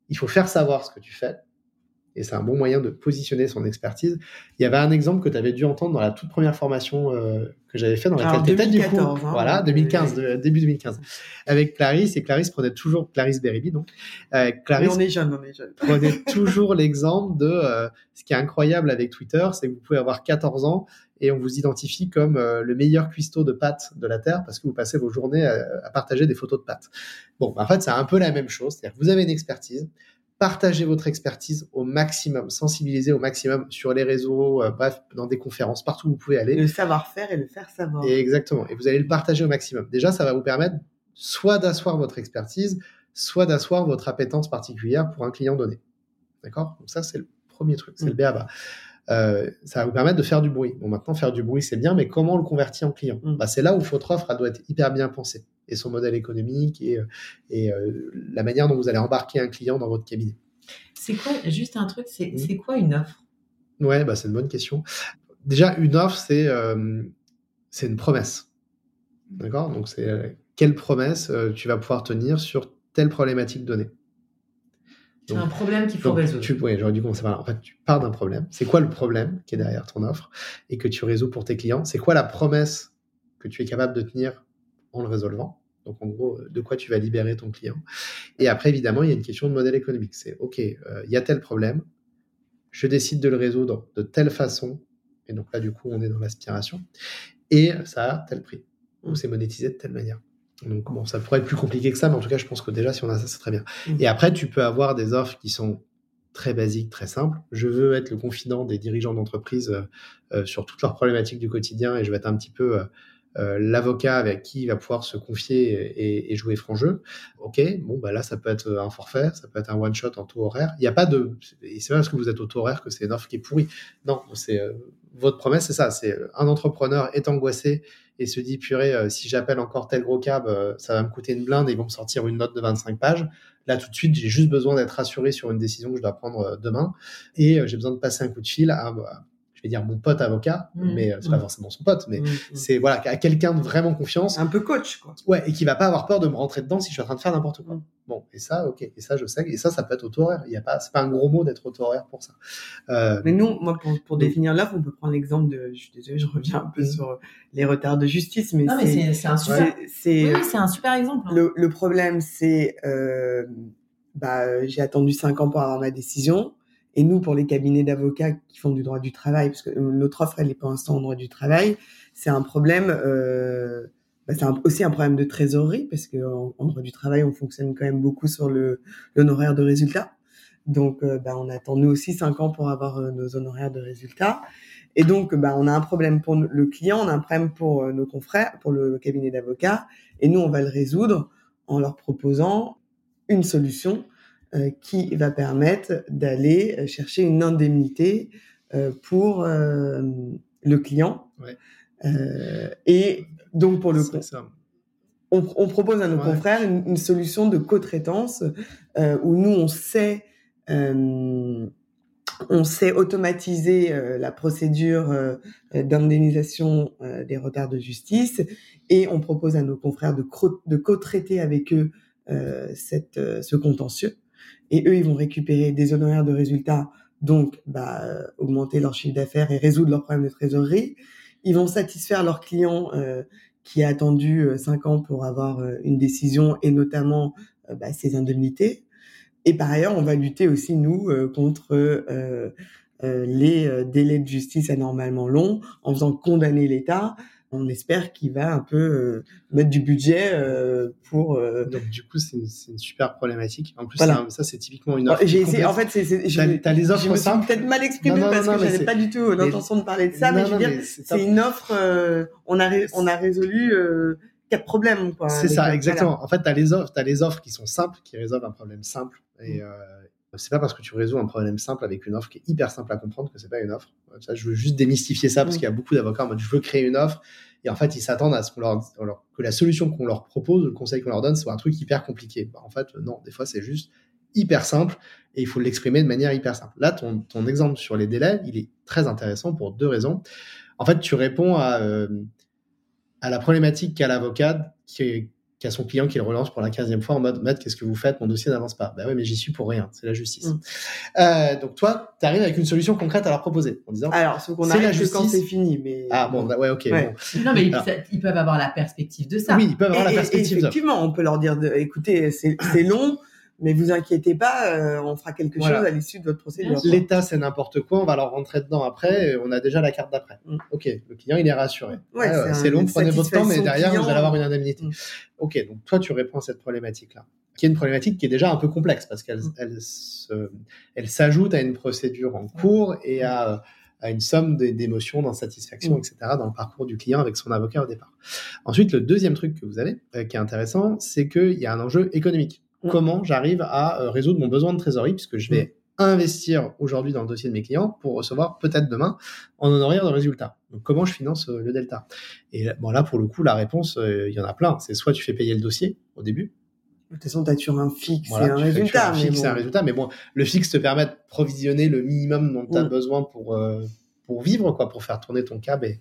il faut faire savoir ce que tu fais. Et c'est un bon moyen de positionner son expertise. Il y avait un exemple que tu avais dû entendre dans la toute première formation euh, que j'avais fait dans la tête du coup. Hein, voilà, 2015, début 2015. Avec Clarisse, et Clarisse prenait toujours, Clarisse Beribi, donc. Euh, Clarisse on est jeune, on est jeune. prenait *laughs* toujours l'exemple de euh, ce qui est incroyable avec Twitter, c'est que vous pouvez avoir 14 ans et on vous identifie comme euh, le meilleur cuistot de pâtes de la Terre parce que vous passez vos journées à, à partager des photos de pâtes. Bon, en fait, c'est un peu la même chose. C'est-à-dire que vous avez une expertise, partagez votre expertise au maximum, sensibilisez au maximum sur les réseaux, euh, bref, dans des conférences, partout où vous pouvez aller. Le savoir-faire et le faire savoir. exactement. Et vous allez le partager au maximum. Déjà, ça va vous permettre soit d'asseoir votre expertise, soit d'asseoir votre appétence particulière pour un client donné. D'accord? Donc ça, c'est le premier truc, c'est le mm. BABA. Euh, ça va vous permettre de faire du bruit. Bon, maintenant, faire du bruit, c'est bien, mais comment le convertit en client? Mm. bah, C'est là où votre offre elle doit être hyper bien pensée et son modèle économique et, euh, et euh, la manière dont vous allez embarquer un client dans votre cabinet. C'est quoi, juste un truc, c'est mmh. quoi une offre? Ouais, bah, c'est une bonne question. Déjà, une offre, c'est euh, une promesse. D'accord? Donc, c'est quelle promesse tu vas pouvoir tenir sur telle problématique donnée? C'est un problème qu'il faut résoudre. Tu, oui, j'aurais dû commencer par là. En fait, tu pars d'un problème. C'est quoi le problème qui est derrière ton offre et que tu résous pour tes clients? C'est quoi la promesse que tu es capable de tenir en le résolvant? Donc, en gros, euh, de quoi tu vas libérer ton client. Et après, évidemment, il y a une question de modèle économique. C'est, OK, euh, il y a tel problème, je décide de le résoudre de telle façon, et donc là, du coup, on est dans l'aspiration, et ça a tel prix, ou c'est monétisé de telle manière. Donc, bon, ça pourrait être plus compliqué que ça, mais en tout cas, je pense que déjà, si on a ça, c'est très bien. Mmh. Et après, tu peux avoir des offres qui sont très basiques, très simples. Je veux être le confident des dirigeants d'entreprise euh, sur toutes leurs problématiques du quotidien et je vais être un petit peu euh, l'avocat avec qui il va pouvoir se confier et, et, jouer franc jeu. Ok, bon bah là ça peut être un forfait, ça peut être un one shot en taux horaire. Il n'y a pas de, et c'est pas parce que vous êtes au taux horaire que c'est une offre qui est pourrie. Non, c'est euh, votre promesse, c'est ça. C'est un entrepreneur est angoissé et se dit purée, euh, si j'appelle encore tel gros cab, ça va me coûter une blinde et ils vont me sortir une note de 25 pages. Là tout de suite, j'ai juste besoin d'être rassuré sur une décision que je dois prendre demain et j'ai besoin de passer un coup de fil à je vais dire mon pote avocat, mmh. mais euh, c'est pas mmh. forcément son pote, mais mmh, c'est voilà, à quelqu'un de vraiment confiance. Un peu coach, quoi. Ouais, et qui va pas avoir peur de me rentrer dedans si je suis en train de faire n'importe quoi. Bon, et ça, ok, et ça, je sais, et ça, ça peut être auto-horaire. Il y a pas, c'est pas un gros mot d'être auto-horaire pour ça. Euh, mais nous, moi, pour, pour définir l'offre, on peut prendre l'exemple de, je suis désolé, je reviens un peu sur les retards de justice, mais, c'est un super, c'est, oui, c'est un super exemple. Hein. Le, le problème, c'est, euh, bah, j'ai attendu cinq ans pour avoir ma décision et nous, pour les cabinets d'avocats qui font du droit du travail, parce que euh, notre offre, elle n'est pas l'instant en droit du travail, c'est un problème, euh, bah, c'est aussi un problème de trésorerie, parce qu'en en, droit du travail, on fonctionne quand même beaucoup sur le l'honoraire de résultat. Donc, euh, bah, on attend nous aussi cinq ans pour avoir euh, nos honoraires de résultat. Et donc, bah, on a un problème pour le client, on a un problème pour nos confrères, pour le cabinet d'avocats, et nous, on va le résoudre en leur proposant une solution qui va permettre d'aller euh, chercher une indemnité euh, pour le client. Ouais. et donc pour le on, on, propose à nos confrères une, solution de co-traitance où nous on sait on sait automatiser la procédure d'indemnisation des retards de justice et on propose à nos confrères de, de co-traiter avec eux cette, ce contentieux et eux, ils vont récupérer des honoraires de résultats, donc bah, euh, augmenter leur chiffre d'affaires et résoudre leurs problèmes de trésorerie. Ils vont satisfaire leurs clients euh, qui a attendu euh, cinq ans pour avoir une décision et notamment bah, ces indemnités. Et par ailleurs, on va lutter aussi, nous, contre les délais de justice anormalement longs en faisant condamner l'État on espère qu'il va un peu euh, mettre du budget euh, pour. Euh, Donc du coup, c'est une, super problématique. En plus, ça, c'est typiquement une offre. J'ai essayé. En fait, c'est. T'as les offres Je me suis peut-être mal exprimé parce que j'avais pas du tout l'intention de parler de ça, mais je veux dire, c'est une offre. on a on a résolu quatre problèmes. C'est ça, exactement. En fait, t'as les offres, as les offres qui sont simples, qui résolvent un problème simple et. Mm. C'est pas parce que tu résous un problème simple avec une offre qui est hyper simple à comprendre que c'est pas une offre. Ça, je veux juste démystifier ça parce qu'il y a beaucoup d'avocats en mode je veux créer une offre et en fait ils s'attendent à ce qu'on leur, que la solution qu'on leur propose, le conseil qu'on leur donne, soit un truc hyper compliqué. Bah, en fait, non, des fois c'est juste hyper simple et il faut l'exprimer de manière hyper simple. Là, ton, ton exemple sur les délais, il est très intéressant pour deux raisons. En fait, tu réponds à, euh, à la problématique qu'a l'avocat qui est qui a son client qui le relance pour la 15e fois en mode Matt, qu'est-ce que vous faites? Mon dossier n'avance pas. Bah oui, mais j'y suis pour rien, c'est la justice. Mm. Euh, donc toi, tu arrives avec une solution concrète à leur proposer en disant Alors, ce qu'on arrive la justice... quand c'est fini. Mais... Ah bon, bah, ouais, ok. Non, mais ils, peuvent avoir la perspective de ça. Oui, ils peuvent avoir la perspective. effectivement, on peut leur dire de, écoutez, c'est long mais vous inquiétez pas, euh, on fera quelque chose à l'issue de votre procédure. L'État, c'est n'importe quoi, on va leur rentrer dedans après, on a déjà la carte d'après. Mm. Ok, le client, il est rassuré. Ouais, c'est long, prenez votre temps, mais derrière, vous allez avoir une indemnité. Mm. Ok, donc toi, tu réponds à cette problématique-là, qui est une problématique qui est déjà un peu complexe, parce qu'elle mm. elle, elle s'ajoute à une procédure en cours et à à une somme d'émotions, d'insatisfaction, etc. dans le parcours du client avec son avocat au départ. Ensuite, le deuxième truc que vous avez, euh, qui est intéressant, c'est qu'il y a un enjeu économique. Mm. comment j'arrive à euh, résoudre mon besoin de trésorerie, puisque je vais mm. investir aujourd'hui dans le dossier de mes clients pour recevoir peut-être demain en honoraire de résultat. Donc comment je finance euh, le delta? Et bon là pour le coup la réponse euh, il y en a plein. C'est soit tu fais payer le dossier au début. De toute façon, tu as toujours un fixe et un résultat. Un fixe un résultat, mais bon, le fixe te permet de provisionner le minimum dont tu as mm. besoin pour pour vivre, quoi, pour faire tourner ton cab et,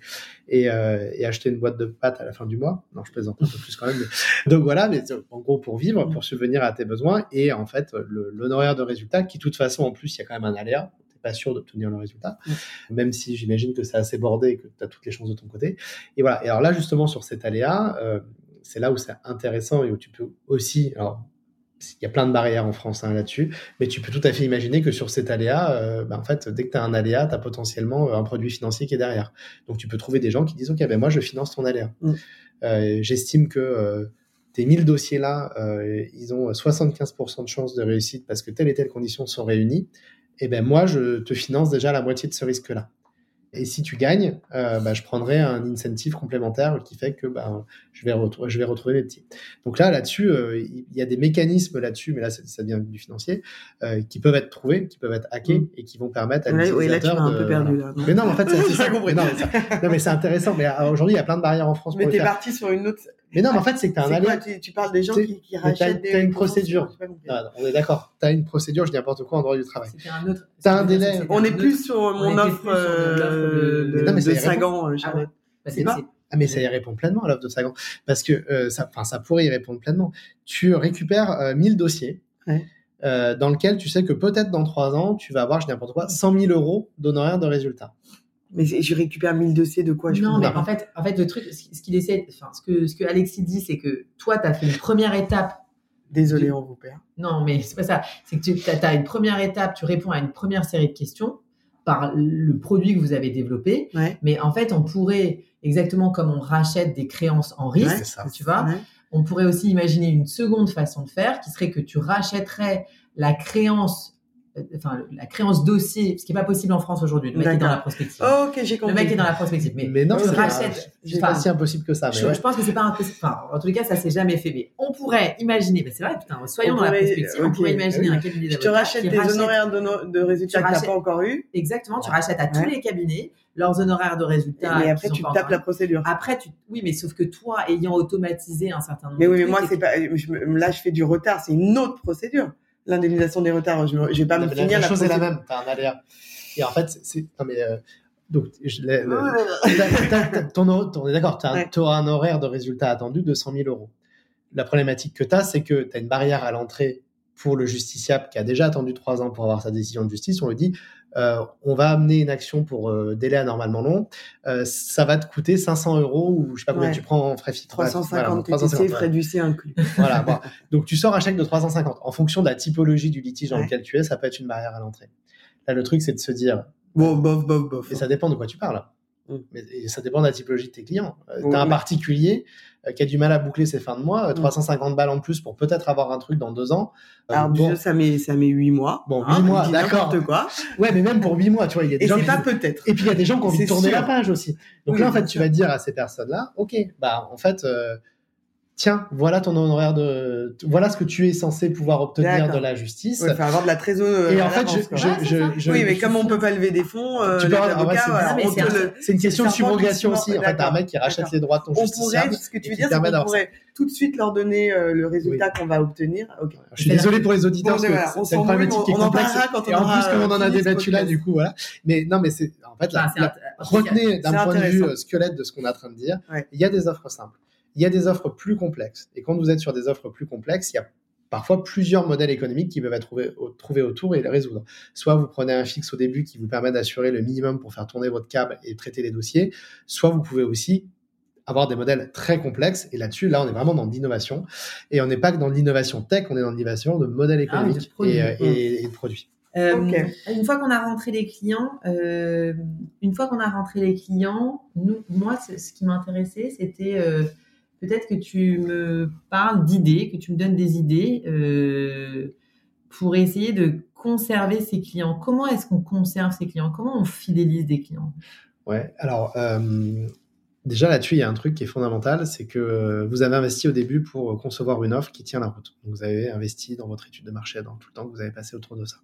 et, euh, et, acheter une boîte de pâtes à la fin du mois. Non, je plaisante un peu plus quand même. *laughs* Donc voilà, mais en gros pour vivre, pour subvenir à tes besoins et en fait l'honoraire de résultat qui, de toute façon, en plus, il y a quand même un aléa. Pas sûr d'obtenir le résultat, même si j'imagine que c'est assez bordé et que tu as toutes les chances de ton côté. Et voilà. Et alors là, justement, sur cet aléa, euh, c'est là où c'est intéressant et où tu peux aussi, alors il y a plein de barrières en France hein, là-dessus, mais tu peux tout à fait imaginer que sur cet aléa, euh, bah, en fait, dès que tu as un aléa, tu as potentiellement euh, un produit financier qui est derrière. Donc tu peux trouver des gens qui disent, OK, ben moi je finance ton aléa. Mm. Euh, J'estime que euh, tes 1000 dossiers-là, ils ont 75% de chances de réussite parce que telles et telles conditions sont réunies. Et ben moi, je te finance déjà la moitié de ce risque-là. Et si tu gagnes, euh, bah, je prendrai un incentive complémentaire qui fait que bah, je, vais je vais retrouver mes petits. Donc là, là-dessus, euh, il y a des mécanismes là-dessus, mais là, ça, devient du financier, euh, qui peuvent être trouvés, qui peuvent être hackés Mm. et qui vont permettre à l'utilisateur ouais, là, tu m'as un de- peu perdu, là. Mais non, en fait, c'est *laughs* ça. Compris. Non, mais ça- non, mais c'est intéressant. Mais aujourd'hui, il y a plein de barrières en France Mais t'es parti sur une autre. Mais non, mais en fait, c'est que tu as un quoi, tu, tu parles des gens qui, qui rachètent des. t'as une procédure. Ah, on est d'accord. Tu as une procédure, je dis n'importe quoi en droit du travail. C'était un autre. T'as un délai. On est plus sur on mon était offre de euh. Sagan, euh, Ah Charlotte. ouais. Parce C'est pas Ah, mais ça y répond pleinement à l'offre de Sagan. Parce que euh, ça, enfin, ça pourrait y répondre pleinement. Tu récupères euh, 1000 dossiers Ouais. euh, dans lesquels tu sais que peut-être dans 3 ans, tu vas avoir, je dis n'importe quoi, 100 000 euros d'honoraires de résultat. Mais je récupère 1000 dossiers de quoi je non, mais en fait, en fait, le truc, ce qu'il essaie, enfin, ce que, ce que Alexis dit, c'est que toi, tu as fait une première étape. Désolé, on vous perd. Non, mais c'est pas ça. C'est que tu as, une première étape, tu réponds à une première série de questions par le produit que vous avez développé. Ouais. Mais en fait, on pourrait, exactement comme on rachète des créances en risque, Ouais, tu vois, Ouais. on pourrait aussi imaginer une seconde façon de faire qui serait que tu rachèterais la créance, enfin, la créance dossier, ce qui n'est pas possible en France aujourd'hui. Le mec est dans la prospective. Ok, j'ai le compris. mec est dans la prospective. Mais, Mais non, tu c'est pas- rachètes. C'est pas si impossible que ça. Mais je, ouais. je pense que c'est pas impossible. Enfin, en tous les cas, ça s'est jamais fait. Mais on pourrait imaginer, ben c'est vrai, putain, soyons On dans la prospective, on pourrait imaginer un cabinet Je te d'avocats rachète qui des rachète- honoraires de, no- de résultats Tu que t'as rachètes- pas encore eu. Exactement, tu rachètes à tous les cabinets leurs honoraires de résultats. Et après, tu tapes encore la procédure. Après, tu... oui, mais sauf que toi, ayant automatisé un certain nombre Mais de oui, mais moi, c'est pas. je là, je fais du retard. C'est une autre procédure. L'indemnisation des retards. Je, je vais pas Non, me finir la la chose est la même. Tu as un aléa. Et en fait, c'est-. Non, mais. euh, donc, je, le- le- là là. t'as- t'as- t'as- ton, on est d'accord, tu Ouais. auras un horaire de résultat attendu de 100 000 euros. La problématique que tu as, c'est que tu as une barrière à l'entrée pour le justiciable qui a déjà attendu 3 ans pour avoir sa décision de justice. On lui dit euh, on va amener une action pour euh, délai anormalement long. Euh, ça va te coûter 500 euros ou je sais pas combien Ouais. tu prends en frais fixes. Bref, 350 voilà, TTC, 350, frais d'huissier inclus. *laughs* voilà, bon. Donc tu sors un chèque de 350. En fonction de la typologie du litige dans Ouais. lequel tu es, ça peut être une barrière à l'entrée. Là, le truc, c'est de se dire, Bon, bof, bof, bof. et ça dépend de quoi tu parles. Mm. Mais, et ça dépend de la typologie de tes clients. Oui, T'as un particulier qui a du mal à boucler ses fins de mois, euh, Mm. 350 balles en plus pour peut-être avoir un truc dans deux ans. Euh, Alors, bon, déjà, ça met, ça met 8 mois. Bon, Hein, huit mois, d'accord. N'importe quoi. ouais, mais même pour 8 mois, tu vois, il y a des Et gens c'est qui... pas peut-être. Et puis il y a des gens qui ont envie de tourner sûr. la page aussi. Donc Oui, là, en fait, tu vas dire à ces personnes-là, ok, bah en fait, euh, tiens, voilà ton honoraire de, voilà ce que tu es censé pouvoir obtenir de la justice. Il faut avoir de la trésorerie. Et en fait, je, je, Ouais, je, oui, mais comme on peut pas lever des fonds, euh, Tu peux avoir- ah ouais, c'est- voilà, c'est un- une question de subrogation aussi. En fait, t'as un mec qui rachète les droits de ton on pourrait, ce que tu et veux qui dire, c'est permet qu'on d'avoir ça. pourrait tout de suite leur donner euh, le résultat qu'on va obtenir. Ok. Je suis désolé pour les auditeurs Bon, parce que c'est une problématique qui est on en complexe. parlera quand on Et en plus, comme on en a débattu là, du coup, voilà. Mais non, mais c'est, en fait, retenez d'un point de vue euh, squelette de ce qu'on est en train de dire. Ouais. Il y a des offres simples. Il y a des offres plus complexes. Et quand vous êtes sur des offres plus complexes, il y a parfois plusieurs modèles économiques qui peuvent être trouvés, au- trouvés autour et les résoudre. Soit vous prenez un fixe au début qui vous permet d'assurer le minimum pour faire tourner votre câble et traiter les dossiers. Soit vous pouvez aussi avoir des modèles très complexes. Et là-dessus, là, on est vraiment dans l'innovation. Et on n'est pas que dans l'innovation tech, on est dans l'innovation de modèles Ah économiques et, euh, et- et de produits. Euh. Une fois qu'on a rentré les clients, euh, une fois qu'on a rentré les clients, nous, moi, ce qui m'intéressait, c'était euh, peut-être que tu me parles d'idées, que tu me donnes des idées euh, pour essayer de conserver ces clients. Comment est-ce qu'on conserve ces clients? Comment on fidélise des clients? Ouais, alors euh, déjà là-dessus, il y a un truc qui est fondamental, c'est que euh, vous avez investi au début pour concevoir une offre qui tient la route. Donc vous avez investi dans votre étude de marché, dans tout le temps que vous avez passé autour de ça.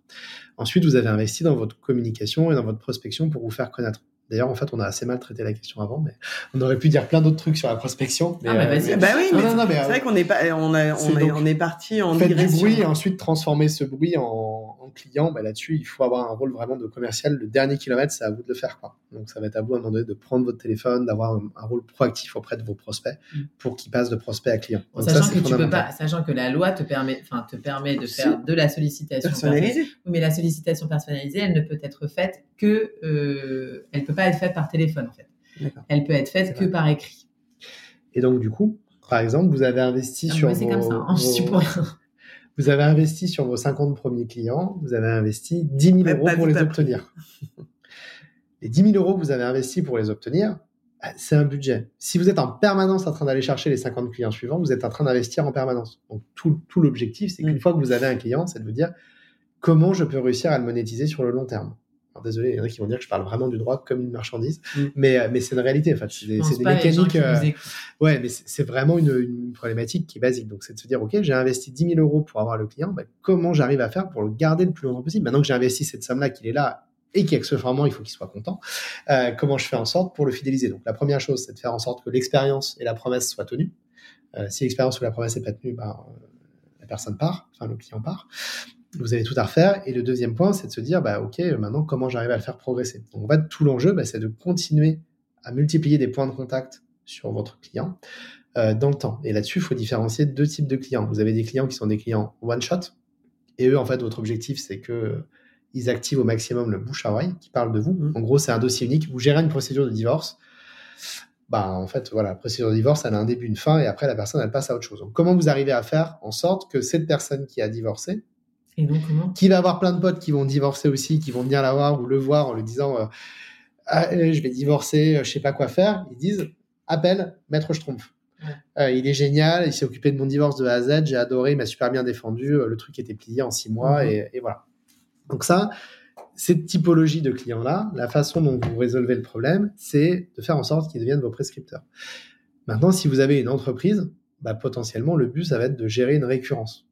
Ensuite, vous avez investi dans votre communication et dans votre prospection pour vous faire connaître. D'ailleurs, en fait, on a assez mal traité la question avant, mais on aurait pu dire plein d'autres trucs sur la prospection. Mais, Ah, bah, euh, vas-y. Bah oui, mais non, non, mais, c'est euh, vrai qu'on est pas, on a, on est, donc- on est parti en Faites du bruit et ensuite transformer ce bruit en, en client. Bah, Là-dessus, il faut avoir un rôle vraiment de commercial. Le dernier kilomètre, c'est à vous de le faire. Quoi. Donc, ça va être à vous à un moment donné de prendre votre téléphone, d'avoir un, un rôle proactif auprès de vos prospects Mm. pour qu'ils passent de prospect à client. Donc, Sachant que tu peux pas, sachant que la loi te permet, enfin, te permet de Si. faire de la sollicitation personnalisée. mais la sollicitation personnalisée, elle ne peut être faite que, euh, elle peut pas être faite par téléphone en fait. Elle peut être faite que vrai. par écrit. Et donc, du coup, par exemple, vous avez investi sur moi, vos, comme ça. hein, je suis vos- pour rien. *laughs* vous avez investi sur vos 50 premiers clients, vous avez investi 10 000 Ouais, euros pour les obtenir. *laughs* les 10 000 euros que vous avez investis pour les obtenir, bah, c'est un budget. Si vous êtes en permanence en train d'aller chercher les 50 clients suivants, vous êtes en train d'investir en permanence. Donc, tout, tout l'objectif, c'est qu'une Mm. fois que vous avez un client, c'est de vous dire comment je peux réussir à le monétiser sur le long terme. Alors, désolé, il y en a qui vont dire que je parle vraiment du droit comme une marchandise, Mm. mais, euh, mais c'est une réalité. En fait, c'est des, des mécaniques. euh. Ouais, mais c'est vraiment une, une problématique qui est basique. Donc, c'est de se dire, OK, j'ai investi 10 000 euros pour avoir le client. bah, comment j'arrive à faire pour le garder le plus longtemps possible? Maintenant que j'ai investi cette somme-là, qu'il est là et qu'accessoirement, il faut qu'il soit content, euh, comment je fais en sorte pour le fidéliser? Donc, la première chose, c'est de faire en sorte que l'expérience et la promesse soient tenues. Euh, si l'expérience ou la promesse n'est pas tenue, bah, euh, la personne part, enfin, le client part. Vous avez tout à refaire. Et le deuxième point, c'est de se dire, bah, OK, maintenant, comment j'arrive à le faire progresser? Donc, en fait, tout l'enjeu, bah, c'est de continuer à multiplier des points de contact sur votre client euh, dans le temps. Et là-dessus, il faut différencier deux types de clients. Vous avez des clients qui sont des clients one-shot. Et eux, en fait, votre objectif, c'est que ils activent au maximum le bouche à oreille qui parle de vous. Mhm. En gros, c'est un dossier unique. Vous gérez une procédure de divorce. Bah, en fait, voilà, la procédure de divorce, elle a un début, une fin, et après, la personne, elle passe à autre chose. Donc, comment vous arrivez à faire en sorte que cette personne qui a divorcé, Et donc, comment? Qui va avoir plein de potes qui vont divorcer aussi, qui vont venir la voir ou le voir en lui disant euh, Ah, euh, je vais divorcer, euh, je sais pas quoi faire. Ils disent appelle Maître Schtroumpf. Euh, il est génial, il s'est occupé de mon divorce de A à Z, j'ai adoré, il m'a super bien défendu, le truc était plié en six mois Mhm. et, et voilà. Donc ça, cette typologie de clients-là, la façon dont vous résolvez le problème, c'est de faire en sorte qu'ils deviennent vos prescripteurs. Maintenant, si vous avez une entreprise, bah, potentiellement, le but, ça va être de gérer une récurrence.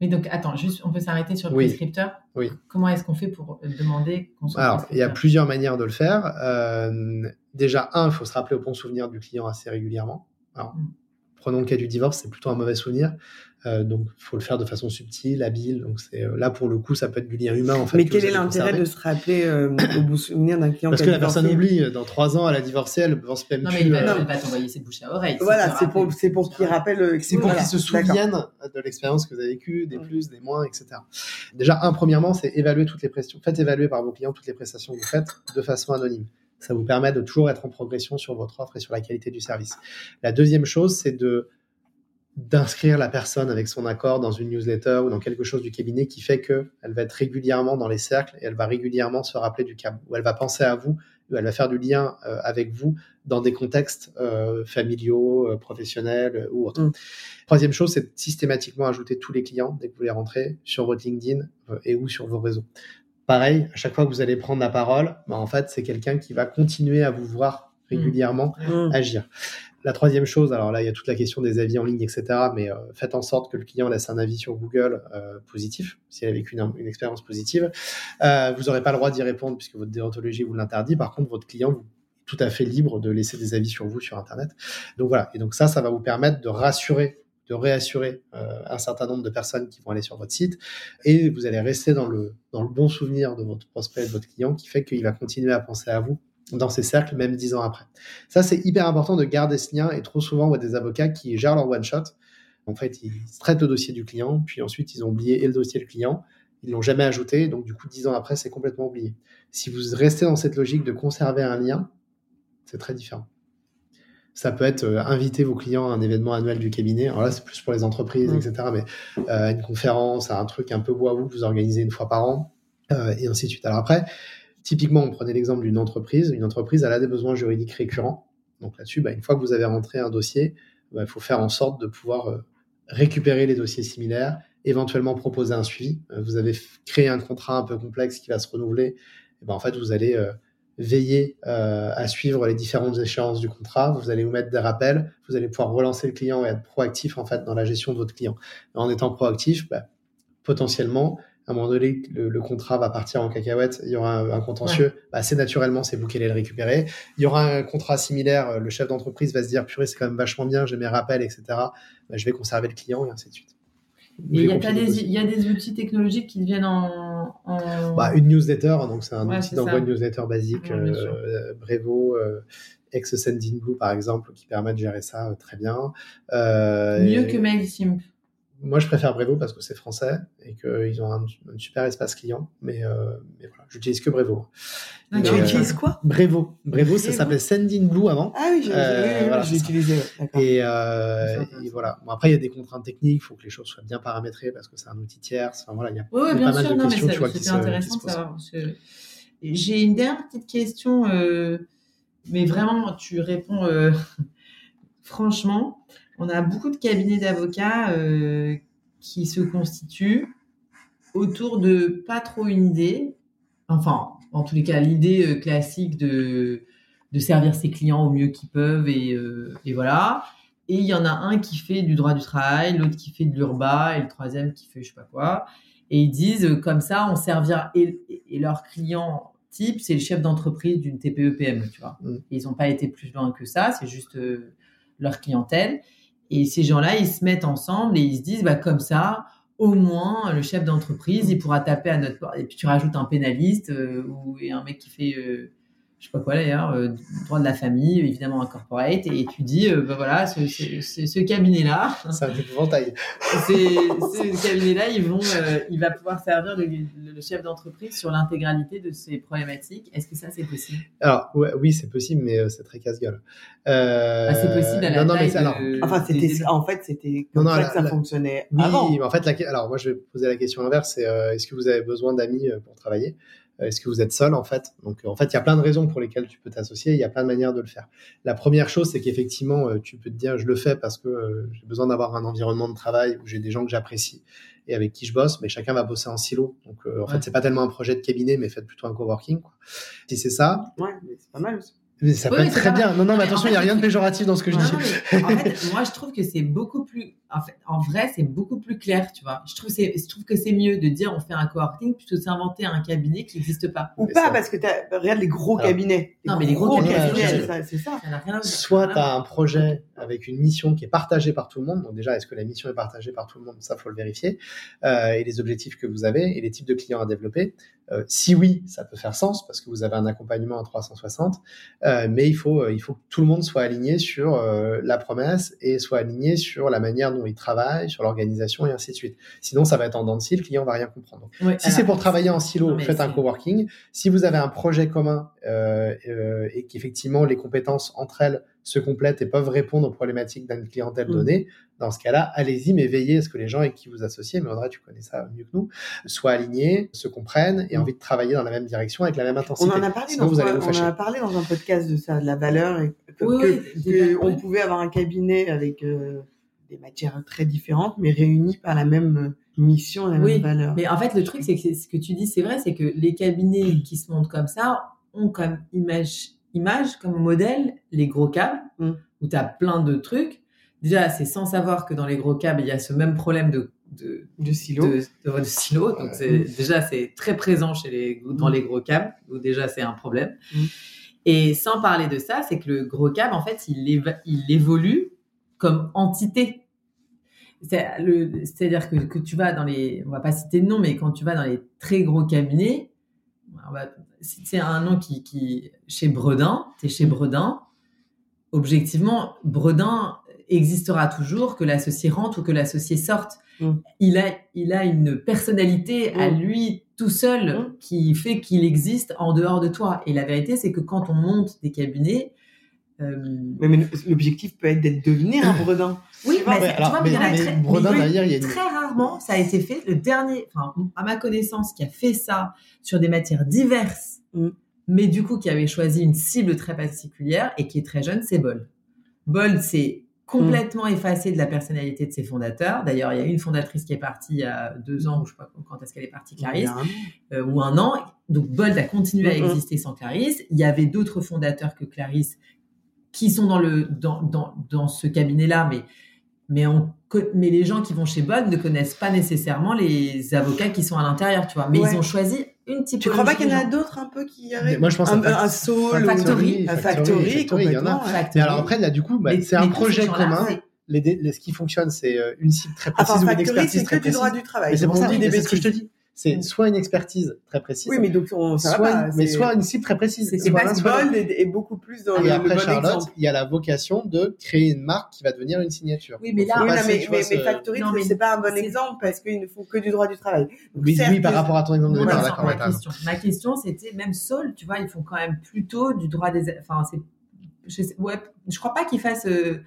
Mais donc, attends, juste, on peut s'arrêter sur le Oui. prescripteur Oui. Comment est-ce qu'on fait pour euh, demander qu'on soit Alors, il y a plusieurs manières de le faire. Euh, déjà, un, il faut se rappeler au bon souvenir du client assez régulièrement. Alors, Mm. Prenons le cas du divorce, c'est plutôt un mauvais souvenir. Euh, donc, il faut le faire de façon subtile, habile. Donc, c'est euh, là pour le coup, ça peut être du lien humain en fait. Mais que quel est l'intérêt de se rappeler euh, au bout souvenir d'un client Parce que la personne oublie. Dans trois ans, elle a divorcé, elle pense même Non, mais plus. il va, euh, il va t'envoyer ses bouches à oreille. Voilà, c'est pour, c'est pour qu'il rappelle. euh, C'est pour voilà, qu'ils se souviennent de l'expérience que vous avez vécue, des Mm. plus, des moins, etc. Déjà, un, premièrement, c'est évaluer toutes les prestations. Faites évaluer par vos clients toutes les prestations que vous faites de façon anonyme. Ça vous permet de toujours être en progression sur votre offre et sur la qualité du service. La deuxième chose, c'est de d'inscrire la personne avec son accord dans une newsletter ou dans quelque chose du cabinet qui fait que elle va être régulièrement dans les cercles et elle va régulièrement se rappeler du câble, ou elle va penser à vous, ou elle va faire du lien euh, avec vous dans des contextes euh, familiaux, euh, professionnels ou autres. Mm. Troisième chose, c'est de systématiquement ajouter tous les clients dès que vous les rentrez sur votre LinkedIn et ou sur vos réseaux. Pareil, à chaque fois que vous allez prendre la parole, bah, en fait, c'est quelqu'un qui va continuer à vous voir régulièrement Mmh. agir. La troisième chose, alors là, il y a toute la question des avis en ligne, etc. Mais euh, faites en sorte que le client laisse un avis sur Google euh, positif, s'il a vécu une, une expérience positive. Euh, vous n'aurez pas le droit d'y répondre puisque votre déontologie vous l'interdit. Par contre, votre client vous est tout à fait libre de laisser des avis sur vous sur Internet. Donc voilà. Et donc ça, ça va vous permettre de rassurer de réassurer euh, un certain nombre de personnes qui vont aller sur votre site et vous allez rester dans le, dans le bon souvenir de votre prospect, de votre client, qui fait qu'il va continuer à penser à vous dans ces cercles, même dix ans après. Ça, c'est hyper important de garder ce lien et trop souvent, on voit des avocats qui gèrent leur one-shot. En fait, ils traitent le dossier du client, puis ensuite, ils ont oublié et le dossier le client. Ils l'ont jamais ajouté, donc du coup, dix ans après, c'est complètement oublié. Si vous restez dans cette logique de conserver un lien, c'est très différent. Ça peut être euh, inviter vos clients à un événement annuel du cabinet. Alors là, c'est plus pour les entreprises, Mmh. etc. Mais euh, une conférence, un truc un peu waouh que vous organisez une fois par an, euh, et ainsi de suite. Alors après, typiquement, on prenait l'exemple d'une entreprise. Une entreprise, elle a des besoins juridiques récurrents. Donc là-dessus, bah, une fois que vous avez rentré un dossier, bah, il faut faire en sorte de pouvoir euh, récupérer les dossiers similaires, éventuellement proposer un suivi. Vous avez créé un contrat un peu complexe qui va se renouveler. Et ben, en fait, vous allez veiller euh, à suivre les différentes échéances du contrat. Vous allez vous mettre des rappels. Vous allez pouvoir relancer le client et être proactif en fait dans la gestion de votre client. Et en étant proactif, bah, potentiellement, à un moment donné, le, le contrat va partir en cacahuète. Il y aura un, un contentieux. Bah, assez naturellement, c'est vous qui allez le récupérer. Il y aura un contrat similaire. Le chef d'entreprise va se dire, purée, c'est quand même vachement bien. J'ai mes rappels, etc. Bah, je vais conserver le client et ainsi de suite. Il y, a des, dossier. il y a des outils technologiques qui deviennent en. en- Bah, une newsletter, donc c'est un Ouais, outil d'envoi de newsletter basique, Ouais, euh, Brevo, euh, ex-Sendinblue par exemple, qui permet de gérer ça euh, très bien. Euh, Mieux et- que MailChimp. Moi, je préfère Brevo parce que c'est français et qu'ils ont un, un super espace client, mais, euh, mais voilà, j'utilise que Brevo. Ah, Et, Tu euh, utilises quoi? Brevo, Brevo, ça s'appelait Sendinblue avant. Ah oui, j'ai Euh, voilà, utilisé. ouais. Et, euh, et voilà. Bon, après, il y a des contraintes techniques, il faut que les choses soient bien paramétrées parce que c'est un outil tierce. Enfin, voilà, il y a, y mal sûr, de non, mais questions ça- tu vois, qui intéressant se J'ai une dernière petite question, euh, mais vraiment, tu réponds *laughs* franchement. On a beaucoup de cabinets d'avocats euh, qui se constituent autour de pas trop une idée. Enfin, en tous les cas, l'idée euh, classique de, de servir ses clients au mieux qu'ils peuvent et, euh, et voilà. Et il y en a un qui fait du droit du travail, l'autre qui fait de l'urba et le troisième qui fait je sais pas quoi. Et ils disent comme ça, on servira et, et leur client type, c'est le chef d'entreprise d'une TPE-PME, tu vois. Mm. Et ils n'ont pas été plus loin que ça, c'est juste euh, leur clientèle. Et ces gens-là, ils se mettent ensemble et ils se disent, bah, comme ça, au moins, le chef d'entreprise, il pourra taper à notre porte. Et puis tu rajoutes un pénaliste euh, ou et un mec qui fait, euh, je sais pas quoi d'ailleurs, euh, droit de la famille, évidemment un corporate, et tu dis, euh, bah voilà, ce, ce, ce- ce cabinet-là, C'est un épouvantail. ce cabinet-là, ils vont, euh, il va pouvoir servir le, chef d'entreprise sur l'intégralité de ces problématiques. Est-ce que ça, c'est possible? Alors, ouais, oui, c'est possible, mais euh, c'est très casse-gueule. Euh, Ah, C'est possible à la non, non, mais alors, de- Enfin, des c'était, en fait, c'était comme non, ça la- que ça la- fonctionnait Oui, avant. mais en fait, la, alors moi, je vais poser la question inverse, c'est euh, est-ce que vous avez besoin d'amis euh, pour travailler? Euh, Est-ce que vous êtes seul, en fait? Donc, euh, en fait, il y a plein de raisons pour lesquelles tu peux t'associer, il y a plein de manières de le faire. La première chose, c'est qu'effectivement, euh, tu peux te dire, je le fais parce que euh, j'ai besoin d'avoir un environnement de travail où j'ai des gens que j'apprécie et avec qui je bosse, mais chacun va bosser en silo. Donc, euh, en Ouais. fait, c'est pas tellement un projet de cabinet, mais faites plutôt un coworking. Quoi. Si c'est ça, Ouais, mais c'est pas mal aussi. Mais ça Oui, peut oui, être très bien. Non, non, mais Mais attention, en il n'y a rien de péjoratif dans ce que je Non, dis. en fait, moi, je trouve que c'est beaucoup plus. En, fait, en vrai, c'est beaucoup plus clair, tu vois. Je trouve, c'est- je trouve que c'est mieux de dire on fait un coworking plutôt que d'inventer un cabinet qui n'existe pas. Ou Mais pas, ça- parce que t'as, regarde les gros Alors- cabinets. Non, mais les gros cabinets, c'est ça. Ça n'a rien à voir. Soit tu as un projet avec une mission qui est partagée par tout le monde. Donc déjà, est-ce que la mission est partagée par tout le monde? Ça, faut le vérifier. Euh, et les objectifs que vous avez et les types de clients à développer. Euh, si oui, ça peut faire sens parce que vous avez un accompagnement à 360. Euh, mais il faut, euh, il faut que tout le monde soit aligné sur euh, la promesse et soit aligné sur la manière dont il travaille, sur l'organisation et ainsi de suite. Sinon, ça va être en dents de scie, le client va rien comprendre. Si c'est pour travailler en silo, non, faites un coworking. Si vous avez un projet commun euh, euh, et qu'effectivement les compétences entre elles se complètent et peuvent répondre aux problématiques d'une clientèle Mm. donnée, dans ce cas-là, allez-y, mais veillez à ce que les gens avec qui vous associez, mais Audrey, tu connais ça mieux que nous, soient alignés, se comprennent et Mm. envie de travailler dans la même direction avec la même On intensité. en a parlé Sinon, dans, vous allez un- vous on en a parlé dans un podcast de ça, de la valeur, et que, Oui, que- oui, que déjà, on oui. pouvait avoir un cabinet avec euh, des matières très différentes, mais réunies par la même euh, mission, la Oui, même valeur. Mais en fait, le truc, c'est que ce que tu dis, c'est vrai, c'est que les cabinets qui se montent comme ça ont comme image, image comme modèle les gros câbles, Mm. où tu as plein de trucs. Déjà, c'est sans savoir que dans les gros câbles, il y a ce même problème de, de, de silo. de, de, de silo. Donc, déjà, c'est très présent chez les, dans les gros câbles, où déjà, c'est un problème. Mm. Et sans parler de ça, c'est que le gros câble, en fait, il, évolue comme entité. C'est-à-dire que, que tu vas dans les, on va pas citer de nom, mais quand tu vas dans les très gros cabinets, c'est un nom qui, qui chez Bredin, tu es chez Bredin, objectivement, Bredin existera toujours, que l'associé rentre ou que l'associé sorte. Mm. Il, a, il a une personnalité à Mm. lui tout seul Mm. qui fait qu'il existe en dehors de toi. Et la vérité, c'est que quand on monte des cabinets, Mais, mais l'objectif peut être d'être devenir un bredin. oui, mais, Ouais, alors, vois, très- Bredin, mais derrière, il y a une- très rarement, ça a été fait. Le dernier, enfin, à ma connaissance, qui a fait ça sur des matières diverses, Mm. mais du coup qui avait choisi une cible très particulière et qui est très jeune, c'est Bold. Bold, c'est complètement effacé de la personnalité de ses fondateurs. D'ailleurs, il y a une fondatrice qui est partie il y a deux ans, ou je sais pas quand est-ce qu'elle est partie, Clarisse euh, ou un an. Donc Bold a continué à Mhm. exister sans Clarisse. Il y avait d'autres fondateurs que Clarisse qui sont dans le dans, dans, dans ce cabinet-là, mais mais on mais les gens qui vont chez Bold ne connaissent pas nécessairement les avocats qui sont à l'intérieur, tu vois. Mais Ouais. ils ont choisi une typologie. Tu crois pas qu'il y en a d'autres un peu qui arrivent moi, je pense un, à un soul, factory, un factory, factory, factory, il y en a. Factory. Mais alors après, là, du coup, bah, c'est un projet commun. Les, les- ce qui fonctionne, c'est euh, une cible très précise Enfin, ou une factory, expertise c'est très que du précise. droit du travail. Mais c'est pour ça, des que je te dis. C'est soit une expertise très précise, Oui, mais donc on, ça va soit, pas, mais soit une cible très précise. C'est-. Bold est, est beaucoup plus dans Et le, après, le bon Charlotte, exemple. il y a la vocation de créer une marque qui va devenir une signature. Oui, mais là- Oui, passer, mais, mais, vois, mais ce- Factory, Non, mais c'est pas un bon exemple parce qu'ils ne font que du droit du travail. Donc, Oui, certes oui, par que- rapport à ton exemple de Non, départ, d'accord, ma question. Ma question, c'était même Saul, tu vois, ils font quand même plutôt du droit des. Enfin, c'est. Je sais, ouais, je crois pas qu'ils fassent. euh,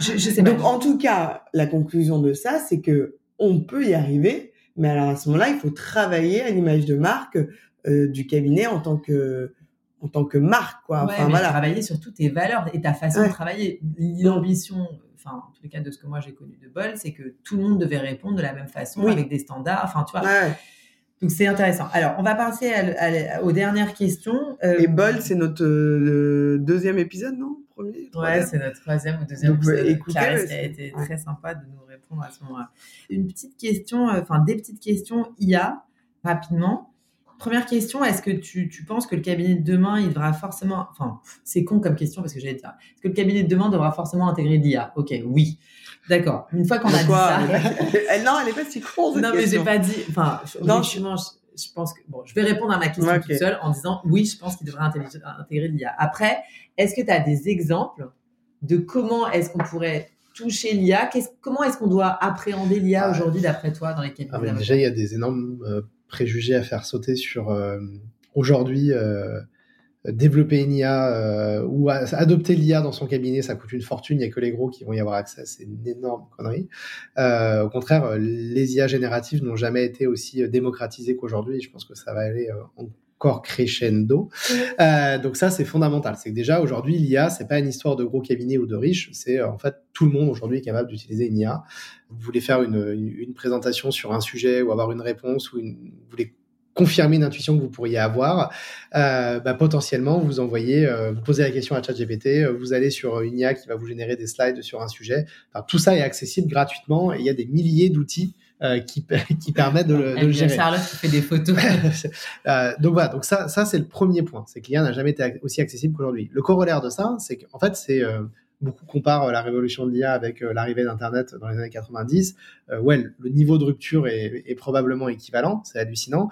Je, je sais Donc, pas. en tout cas, la conclusion de ça, c'est que on peut y arriver, mais alors à ce moment-là, il faut travailler à l'image de marque euh, du cabinet en tant que en tant que marque, quoi. Ouais, Enfin mais voilà. travailler sur toutes tes valeurs et ta façon Ouais. de travailler. L'ambition, enfin, en tous les cas, de ce que moi j'ai connu de Bol, c'est que tout le monde devait répondre de la même façon, Oui. avec des standards. Enfin, tu vois. Ouais. Donc c'est intéressant. Alors, on va passer à, aux dernières questions. Euh, Et Bol, c'est notre euh, deuxième épisode, non? Premier? Ouais, c'est notre troisième ou deuxième Donc, épisode. Écoutez, Clarisse, a été très sympa de nous répondre à ce moment-là. Une petite question, euh, enfin des petites questions IA, rapidement. Première question, est-ce que tu, tu, penses que le cabinet de demain, il devra forcément... Enfin, c'est con comme question parce que j'allais dire. Est-ce que le cabinet de demain devra forcément intégrer l'IA Ok, oui. D'accord. Une fois qu'on a dit ça. *laughs* non, elle est pas si con. non, mais j'ai pas dit. Enfin, non, je, je, pense que bon, je vais répondre à ma question toute seule en disant oui, je pense qu'il devrait intégrer l'IA. Après, est-ce que tu as des exemples de comment est-ce qu'on pourrait toucher l'IA Comment est-ce qu'on doit appréhender l'IA aujourd'hui d'après toi dans les cabinets ah, Déjà, il y a des énormes euh, préjugés à faire sauter sur euh, aujourd'hui. Euh, développer une IA euh, ou adopter l'IA dans son cabinet, ça coûte une fortune. Il n'y a que les gros qui vont y avoir accès. C'est une énorme connerie. Euh, au contraire, les IA génératives n'ont jamais été aussi euh, démocratisées qu'aujourd'hui. Je pense que ça va aller encore crescendo. donc ça, c'est fondamental. C'est que déjà aujourd'hui, l'IA, c'est pas une histoire de gros cabinets ou de riches. C'est en fait tout le monde aujourd'hui est capable d'utiliser une IA. Vous voulez faire une, une, présentation sur un sujet ou avoir une réponse ou une, vous voulez confirmer une intuition que vous pourriez avoir, euh, bah, potentiellement vous envoyez, euh, vous posez la question à ChatGPT, euh, vous allez sur une IA qui va vous générer des slides sur un sujet. Enfin, tout ça est accessible gratuitement et il y a des milliers d'outils euh, qui, *laughs* qui permettent de le, de le gérer. Charlotte qui fait des photos. *laughs* euh, donc voilà, donc ça, ça c'est le premier point, c'est que l'IA n'a jamais été aussi accessible qu'aujourd'hui. Le corollaire de ça, c'est qu'en fait c'est euh, beaucoup comparent euh, la révolution de l'IA avec euh, l'arrivée d'Internet dans les années 90. Euh, ouais, le niveau de rupture est, est probablement équivalent, c'est hallucinant.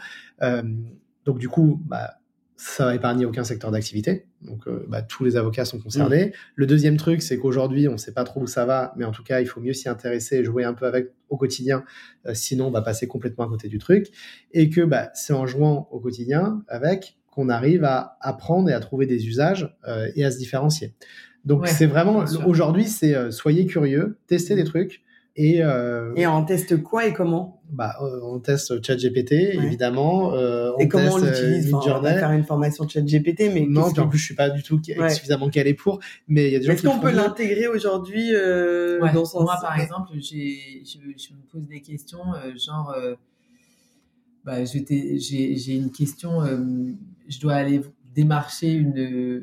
Donc du coup, bah, ça va épargner aucun secteur d'activité. Donc bah, tous les avocats sont concernés. Mmh. Le deuxième truc, c'est qu'aujourd'hui, on ne sait pas trop où ça va, mais en tout cas, il faut mieux s'y intéresser et jouer un peu avec au quotidien. sinon, on va passer complètement à côté du truc. Et que bah, c'est en jouant au quotidien avec qu'on arrive à apprendre et à trouver des usages et à se différencier. Donc c'est vraiment aujourd'hui, c'est euh, soyez curieux, testez des trucs et euh, et on teste quoi et comment? Bah euh, on teste ChatGPT évidemment. Euh, on et comment on l'utilise? Enfin, On va faire une formation ChatGPT, mais non. en plus je suis pas du tout suffisamment calé pour. Mais il y a des gens Est-ce qu'on peut l'intégrer aujourd'hui dans son Moi par exemple, j'ai je, je, me pose des questions genre bah j'ai une question je dois aller démarcher une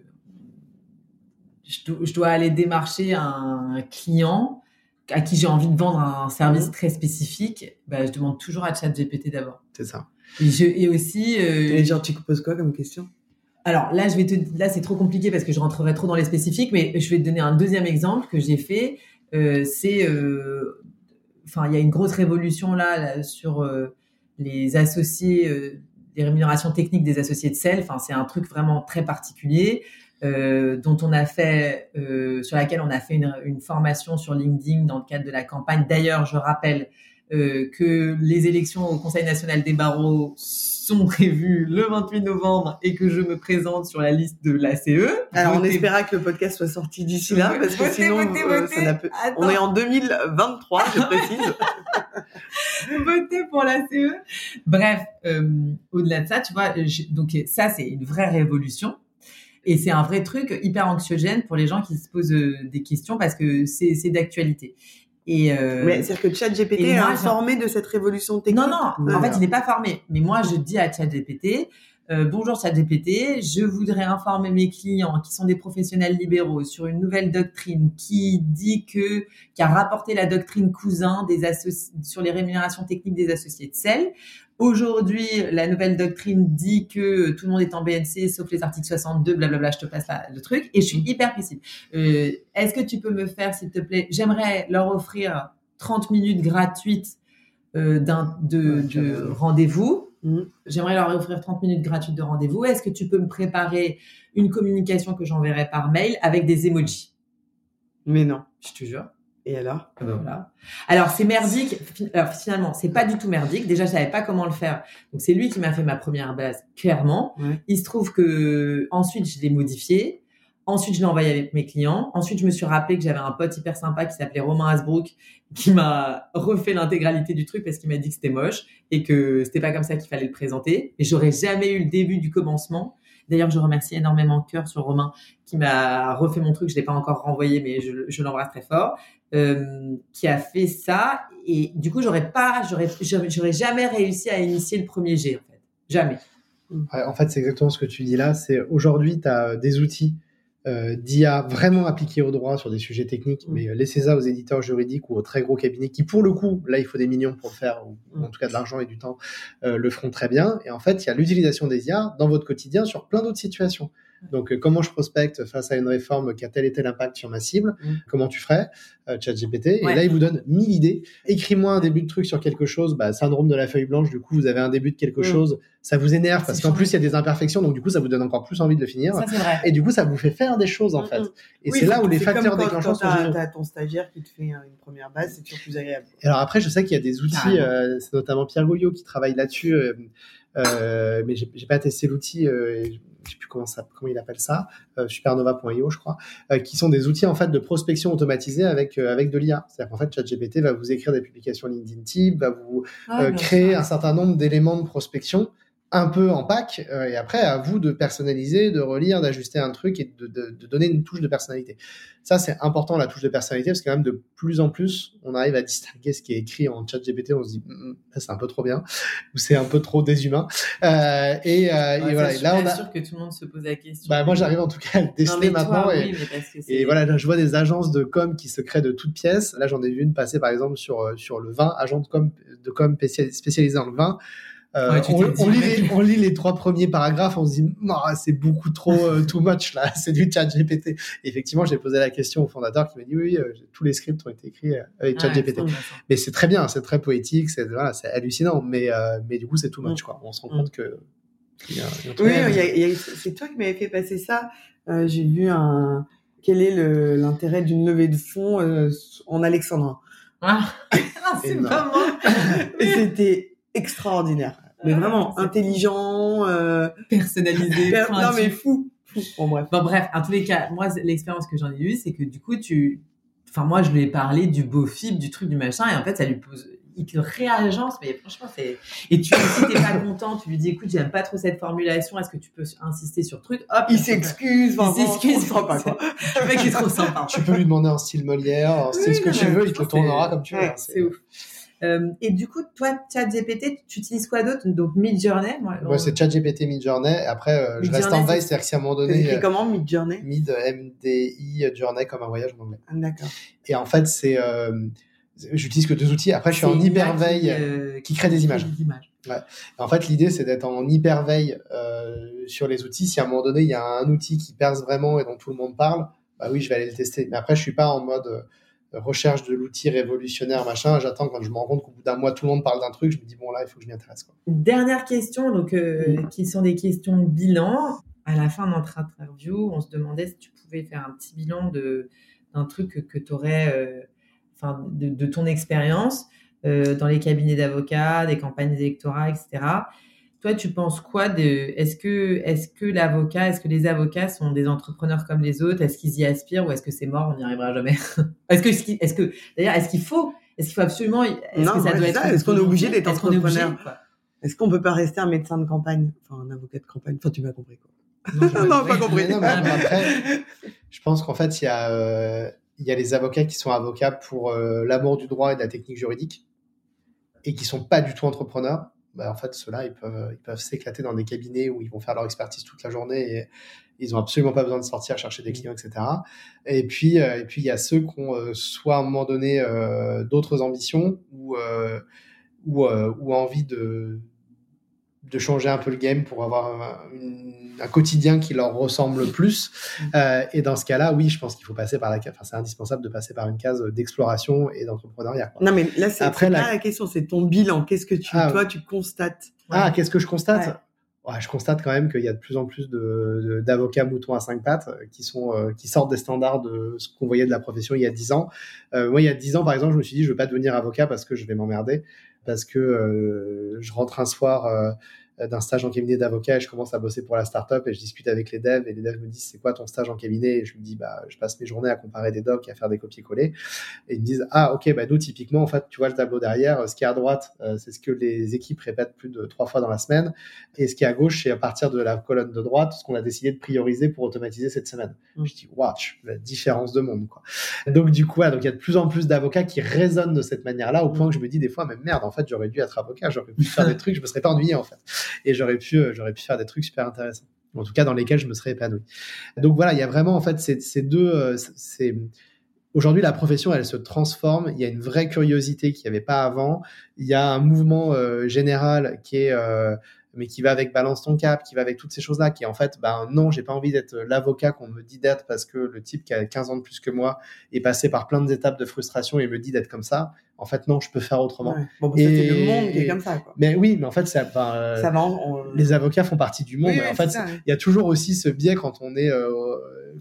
je, dois aller démarcher un client à qui j'ai envie de vendre un service mhm. très spécifique, bah, je demande toujours à ChatGPT d'abord. C'est ça. Et, je, et aussi. Euh, et genre, tu poses quoi comme question? Alors là, je vais te, là, c'est trop compliqué parce que je rentrerai trop dans les spécifiques, mais je vais te donner un deuxième exemple que j'ai fait. Euh, c'est, euh, enfin, il y a une grosse révolution là, sur euh, les associés, les rémunérations techniques des associés de sel. Enfin, c'est un truc vraiment très particulier. Euh, dont on a fait, euh, sur laquelle on a fait une, une, formation sur LinkedIn dans le cadre de la campagne. D'ailleurs, je rappelle euh, que les élections au Conseil national des barreaux sont prévues le 28 novembre et que je me présente sur la liste de l'ACE. Alors, on espéra que le podcast soit sorti d'ici là, parce que sinon, euh, ça on est en 2023, je précise. *laughs* votez pour l'ACE. Bref, euh, au-delà de ça, tu vois, donc ça, c'est une vraie révolution. Et c'est un vrai truc hyper anxiogène pour les gens qui se posent euh, des questions parce que c'est d'actualité. Et euh, c'est-à-dire que ChatGPT est informé de cette révolution technique. Non, non, en fait, il n'est pas formé. Mais moi, je dis à ChatGPT, euh, bonjour ChatGPT, je voudrais informer mes clients qui sont des professionnels libéraux sur une nouvelle doctrine qui dit que, qui a rapporté la doctrine cousin des sur les rémunérations techniques des associés de sel. Aujourd'hui, la nouvelle doctrine dit que tout le monde est en BNC sauf les articles 62, blablabla, je te passe le truc. Et je suis hyper précise. Euh, Est-ce que tu peux me faire, s'il te plaît, j'aimerais leur offrir 30 minutes gratuites euh, de, de rendez-vous. Mmh. J'aimerais leur offrir 30 minutes gratuites de rendez-vous. Est-ce que tu peux me préparer une communication que j'enverrai par mail avec des emojis? Mais non. Je te jure. Et alors? Ah ben voilà. Alors c'est merdique. Alors finalement, c'est pas du tout merdique. Déjà, je savais pas comment le faire. Donc c'est lui qui m'a fait ma première base clairement. Il se trouve que ensuite je l'ai modifié. Ensuite, je l'ai envoyé avec mes clients. Ensuite, je me suis rappelé que j'avais un pote hyper sympa qui s'appelait Romain Hasbrook, qui m'a refait l'intégralité du truc parce qu'il m'a dit que c'était moche et que c'était pas comme ça qu'il fallait le présenter. Et j'aurais jamais eu le début du commencement D'ailleurs, je remercie énormément Cœur sur Romain qui m'a refait mon truc. Je l'ai pas encore renvoyé, mais je, je l'embrasse très fort. Euh, qui a fait ça et du coup, j'aurais pas, j'aurais, j'aurais jamais réussi à initier le premier G jamais. en fait, c'est exactement ce que tu dis là. C'est aujourd'hui, tu as des outils euh, d'IA vraiment appliqués au droit sur des sujets techniques, mm. mais euh, laissez ça aux éditeurs juridiques ou aux très gros cabinets qui, pour le coup, là, il faut des millions pour le faire, ou, mm. en tout cas de l'argent et du temps, euh, le feront très bien. Et en fait, il y a l'utilisation des IA dans votre quotidien sur plein d'autres situations. Donc, euh, comment je prospecte face à une réforme qui a tel et tel impact sur ma cible? Mm. Comment tu ferais? Euh, ChatGPT. Et là, il vous donne mille idées. Écris-moi un début de truc sur quelque chose. Bah, syndrome de la feuille blanche. Du coup, vous avez un début de quelque mm. chose. Ça vous énerve parce qu'en plus, il y a des imperfections. Donc, du coup, ça vous donne encore plus envie de le finir. Ça, vrai. Et du coup, ça vous fait faire des choses, en mm, fait. Et c'est là où les facteurs déclencheurs sont géniaux. T'as ton stagiaire qui te fait une première base. C'est toujours plus agréable. Et alors après, je sais qu'il y a des outils. Euh, c'est notamment Pierre Gouliot qui travaille là-dessus. Euh, euh, mais j'ai pas testé l'outil. Euh, je sais plus comment, ça, comment il appelle ça, euh, supernova.io, je crois, euh, qui sont des outils en fait de prospection automatisée avec euh, avec de l'IA. C'est-à-dire qu'en fait, ChatGPT va vous écrire des publications LinkedIn type, va vous ah, créer un certain nombre d'éléments de prospection un peu en pack euh, et après à vous de personnaliser, de relire, d'ajuster un truc et de, de, de, donner une touche de personnalité. Ça c'est important la touche de personnalité parce que quand même de plus en plus on arrive à distinguer ce qui est écrit en chat GPT, on se dit mm, mm, c'est un peu trop bien ou c'est un peu trop déshumain. Euh, et, euh, et voilà. là on a. sûr que tout le monde se pose la question. Bah moi j'arrive en tout cas à le déceler maintenant et, et voilà je vois des agences de com qui se créent de toutes pièces. Là j'en ai vu une passer par exemple sur euh, sur le vin, agent de com de com spécialisé dans le vin. Euh, on, lit les, trois premiers paragraphes, on se dit c'est beaucoup trop euh, too much là, *laughs* c'est du chat GPT. effectivement, j'ai posé la question au fondateur qui m'a dit oui, euh, tous les scripts ont été écrits avec chat GPT. Mais c'est très bien, c'est très poétique, c'est voilà, c'est hallucinant, mais mais du coup c'est too much mm. quoi. On se rend compte que oui, c'est toi qui m'avais fait passer ça. j'ai vu un quel est l'intérêt d'une levée de fonds en alexandrin. Ah, *laughs* c'est pas moi. *laughs* C'était extraordinaire. Mais vraiment intelligent, euh... personnalisé. non mais fou. Bon bref. Bon bref, en tous les cas, moi l'expérience que j'en ai eue, c'est que du coup tu, enfin moi je lui ai parlé du beau fib, du truc du machin, et en fait ça lui pose, il te réagence, mais franchement c'est. Et tu, si t'es pas content, tu lui dis écoute j'aime pas trop cette formulation, est-ce que tu peux insister sur truc? Hop. Il s'excuse. Il s'excuse. Pas quoi. Le mec est trop sympa. Tu peux lui demander un style Molière, style ce que tu veux, il te tournera comme tu veux. C'est ouf. Euh, et du coup, toi, ChatGPT, tu utilises quoi d'autre? Donc Midjourney. Moi, ouais, c'est ChatGPT Midjourney. Après, euh, je reste en veille, c'est-à-dire qu'à un moment donné. C'est euh, comment Midjourney? Mid M D I Journey comme un voyage en anglais. D'accord. Et en fait, c'est j'utilise que deux outils. Après, je suis en hyper veille qui, crée des images. Des images. Ouais. En fait, l'idée, c'est d'être en hyper veille sur les outils. Si à un moment donné, il y a un outil qui perce vraiment et dont tout le monde parle, bah oui, je vais aller le tester. Mais après, je suis pas en mode recherche de l'outil révolutionnaire, machin. J'attends quand je me rends compte qu'au bout d'un mois, tout le monde parle d'un truc, je me dis, bon, là, il faut que je m'y intéresse. Quoi. Dernière question, donc, euh, qui sont des questions de bilan. À la fin de notre interview, on se demandait si tu pouvais faire un petit bilan de, d'un truc que, tu aurais, euh, enfin, de, de, ton expérience euh, dans les cabinets d'avocats, des campagnes électorales, etc. Toi, tu penses quoi de Est-ce que est-ce que l'avocat, est-ce que les avocats sont des entrepreneurs comme les autres? Est-ce qu'ils y aspirent ou est-ce que c'est mort On n'y arrivera jamais? *laughs* Est-ce que est-ce que d'ailleurs est-ce qu'il faut Est-ce qu'il faut absolument Est-ce que ça doit être Est-ce qu'on est obligé d'être entrepreneur? Est-ce qu'on peut pas rester un médecin de campagne? Enfin, un avocat de campagne? Enfin, tu m'as compris quoi. Non, *laughs* pas compris. Non, mais après, *laughs* je pense qu'en fait, il y a euh, il y a les avocats qui sont avocats pour euh, l'amour du droit et de la technique juridique et qui sont pas du tout entrepreneurs bah, en fait, ceux-là, ils peuvent, ils peuvent s'éclater dans des cabinets où ils vont faire leur expertise toute la journée et ils ont absolument pas besoin de sortir chercher des clients, etc. Et puis, euh, et puis il y a ceux qui ont euh, soit à un moment donné euh, d'autres ambitions ou, ou, ou envie de, de changer un peu le game pour avoir un, quotidien qui leur ressemble plus. Mm. Euh, et dans ce cas-là, oui, je pense qu'il faut passer par la case. Enfin, c'est indispensable de passer par une case d'exploration et d'entrepreneuriat. Non, mais là, c'est Après, la... la question, c'est ton bilan. Qu'est-ce que tu, ah, toi, tu constates? Ah, qu'est-ce que je constate? Ouais. je constate quand même qu'il y a de plus en plus d'avocats de, moutons à cinq pattes euh, qui sont euh, qui sortent des standards de ce qu'on voyait de la profession il y a dix ans. Euh, moi, il y a dix ans, par exemple, je me suis dit, je veux pas devenir avocat parce que je vais m'emmerder, parce que je rentre un soir euh, d'un stage en cabinet d'avocat et je commence à bosser pour la startup et je discute avec les devs et les devs me disent c'est quoi ton stage en cabinet? Et je me dis bah je passe mes journées à comparer des docs et à faire des copier-coller. Et ils me disent ah ok bah nous typiquement en fait tu vois le tableau derrière ce qui est à droite euh, c'est ce que les équipes répètent plus de trois fois dans la semaine. Et ce qui est à gauche c'est à partir de la colonne de droite ce qu'on a décidé de prioriser pour automatiser cette semaine. Mmh. je dis watch la différence de monde quoi. Donc du coup donc il y a de plus en plus d'avocats qui résonnent de cette manière-là au point que je me dis des fois mais merde en fait j'aurais dû être avocat j'aurais pu faire des trucs je me serais pas ennuyé en fait et j'aurais pu, euh, j'aurais pu faire des trucs super intéressants. En tout cas, dans lesquels je me serais épanoui. Donc voilà, il y a vraiment en fait ces, deux. Euh, c'est Aujourd'hui, la profession, elle se transforme. Il y a une vraie curiosité qu'il n'y avait pas avant. Il y a un mouvement euh, général qui est mais qui va avec balance ton cap, qui va avec toutes ces choses-là, qui en fait, ben non, j'ai pas envie d'être l'avocat qu'on me dit d'être parce que le type qui a 15 ans de plus que moi est passé par plein d'étapes de frustration et me dit d'être comme ça. En fait, non, je peux faire autrement. Bon, bah, c'est le monde qui est comme ça. Quoi. Mais oui, mais en fait, ça, ben, ça va, les avocats font partie du monde. en fait, il y a toujours aussi ce biais quand on est euh,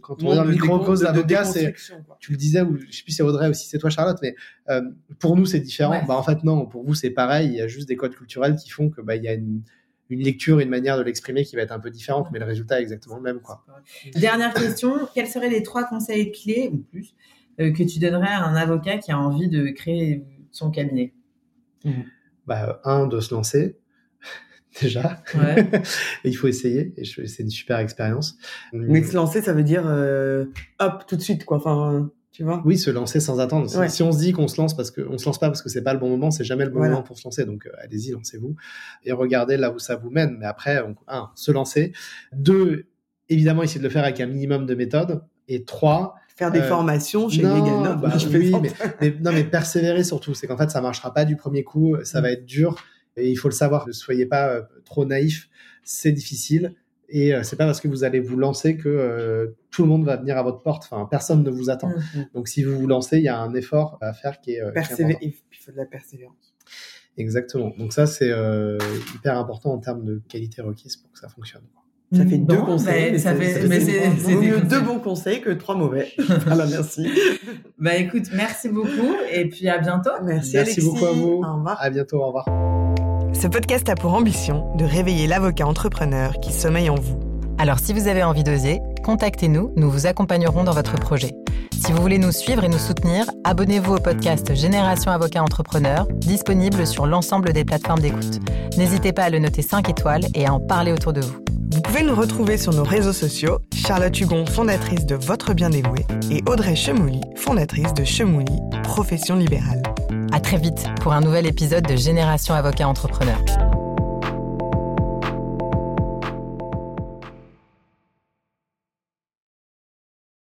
quand on est dans le microcosme d'avocat, c'est tu le disais ou je sais plus c'est Audrey aussi, c'est toi Charlotte, mais euh, pour nous c'est différent. Bah en fait non, pour vous c'est pareil. Il y a juste des codes culturels qui font que bah il y a une une lecture, une manière de l'exprimer qui va être un peu différente, mais le résultat est exactement le même. Quoi. Dernière question, quels seraient les trois conseils clés ou plus euh, que tu donnerais à un avocat qui a envie de créer son cabinet? Bah, Un, de se lancer. *laughs* Déjà, *laughs* il faut essayer. Et c'est une super expérience. Mais se lancer, ça veut dire euh, hop tout de suite, quoi. Enfin, oui, se lancer sans attendre. Si on se dit qu'on se lance parce qu'on se lance pas parce que c'est pas le bon moment, c'est jamais le bon moment pour se lancer. Donc euh, allez-y, lancez-vous et regardez là où ça vous mène. Mais après, un, se lancer. Deux, évidemment, essayer de le faire avec un minimum de méthode. Et trois, faire des euh, formations chez non, bah, oui, mais, non, mais persévérer surtout. C'est qu'en fait, ça marchera pas du premier coup. Ça mm. va être dur et il faut le savoir. Ne soyez pas euh, trop naïf. C'est difficile et euh, c'est pas parce que vous allez vous lancer que euh, tout le monde va venir à votre porte. Enfin, personne ne vous attend. Mm, mm. Donc, si vous vous lancez, il y a un effort à faire qui est. Euh, il faut de la persévérance. Exactement. Donc ça, c'est hyper important en termes de qualité requise pour que ça fonctionne. Ça fait deux conseils. ça fait, mais c'est mieux deux bons conseils que trois mauvais. voilà, *laughs* merci. bah écoute, merci beaucoup et puis à bientôt. Merci, merci beaucoup à vous. Au revoir. À bientôt. Au revoir. Ce podcast a pour ambition de réveiller l'avocat entrepreneur qui sommeille en vous. Alors si vous avez envie d'oser, contactez-nous, nous vous accompagnerons dans votre projet. Si vous voulez nous suivre et nous soutenir, abonnez-vous au podcast Génération Avocat Entrepreneur, disponible sur l'ensemble des plateformes d'écoute. N'hésitez pas à le noter 5 étoiles et à en parler autour de vous. Vous pouvez nous retrouver sur nos réseaux sociaux, Charlotte Hugon, fondatrice de Votre Bien Dévoué, et Audrey Chemouli, fondatrice de Chemouli, profession libérale. À très vite pour un nouvel épisode de Génération Avocat Entrepreneur.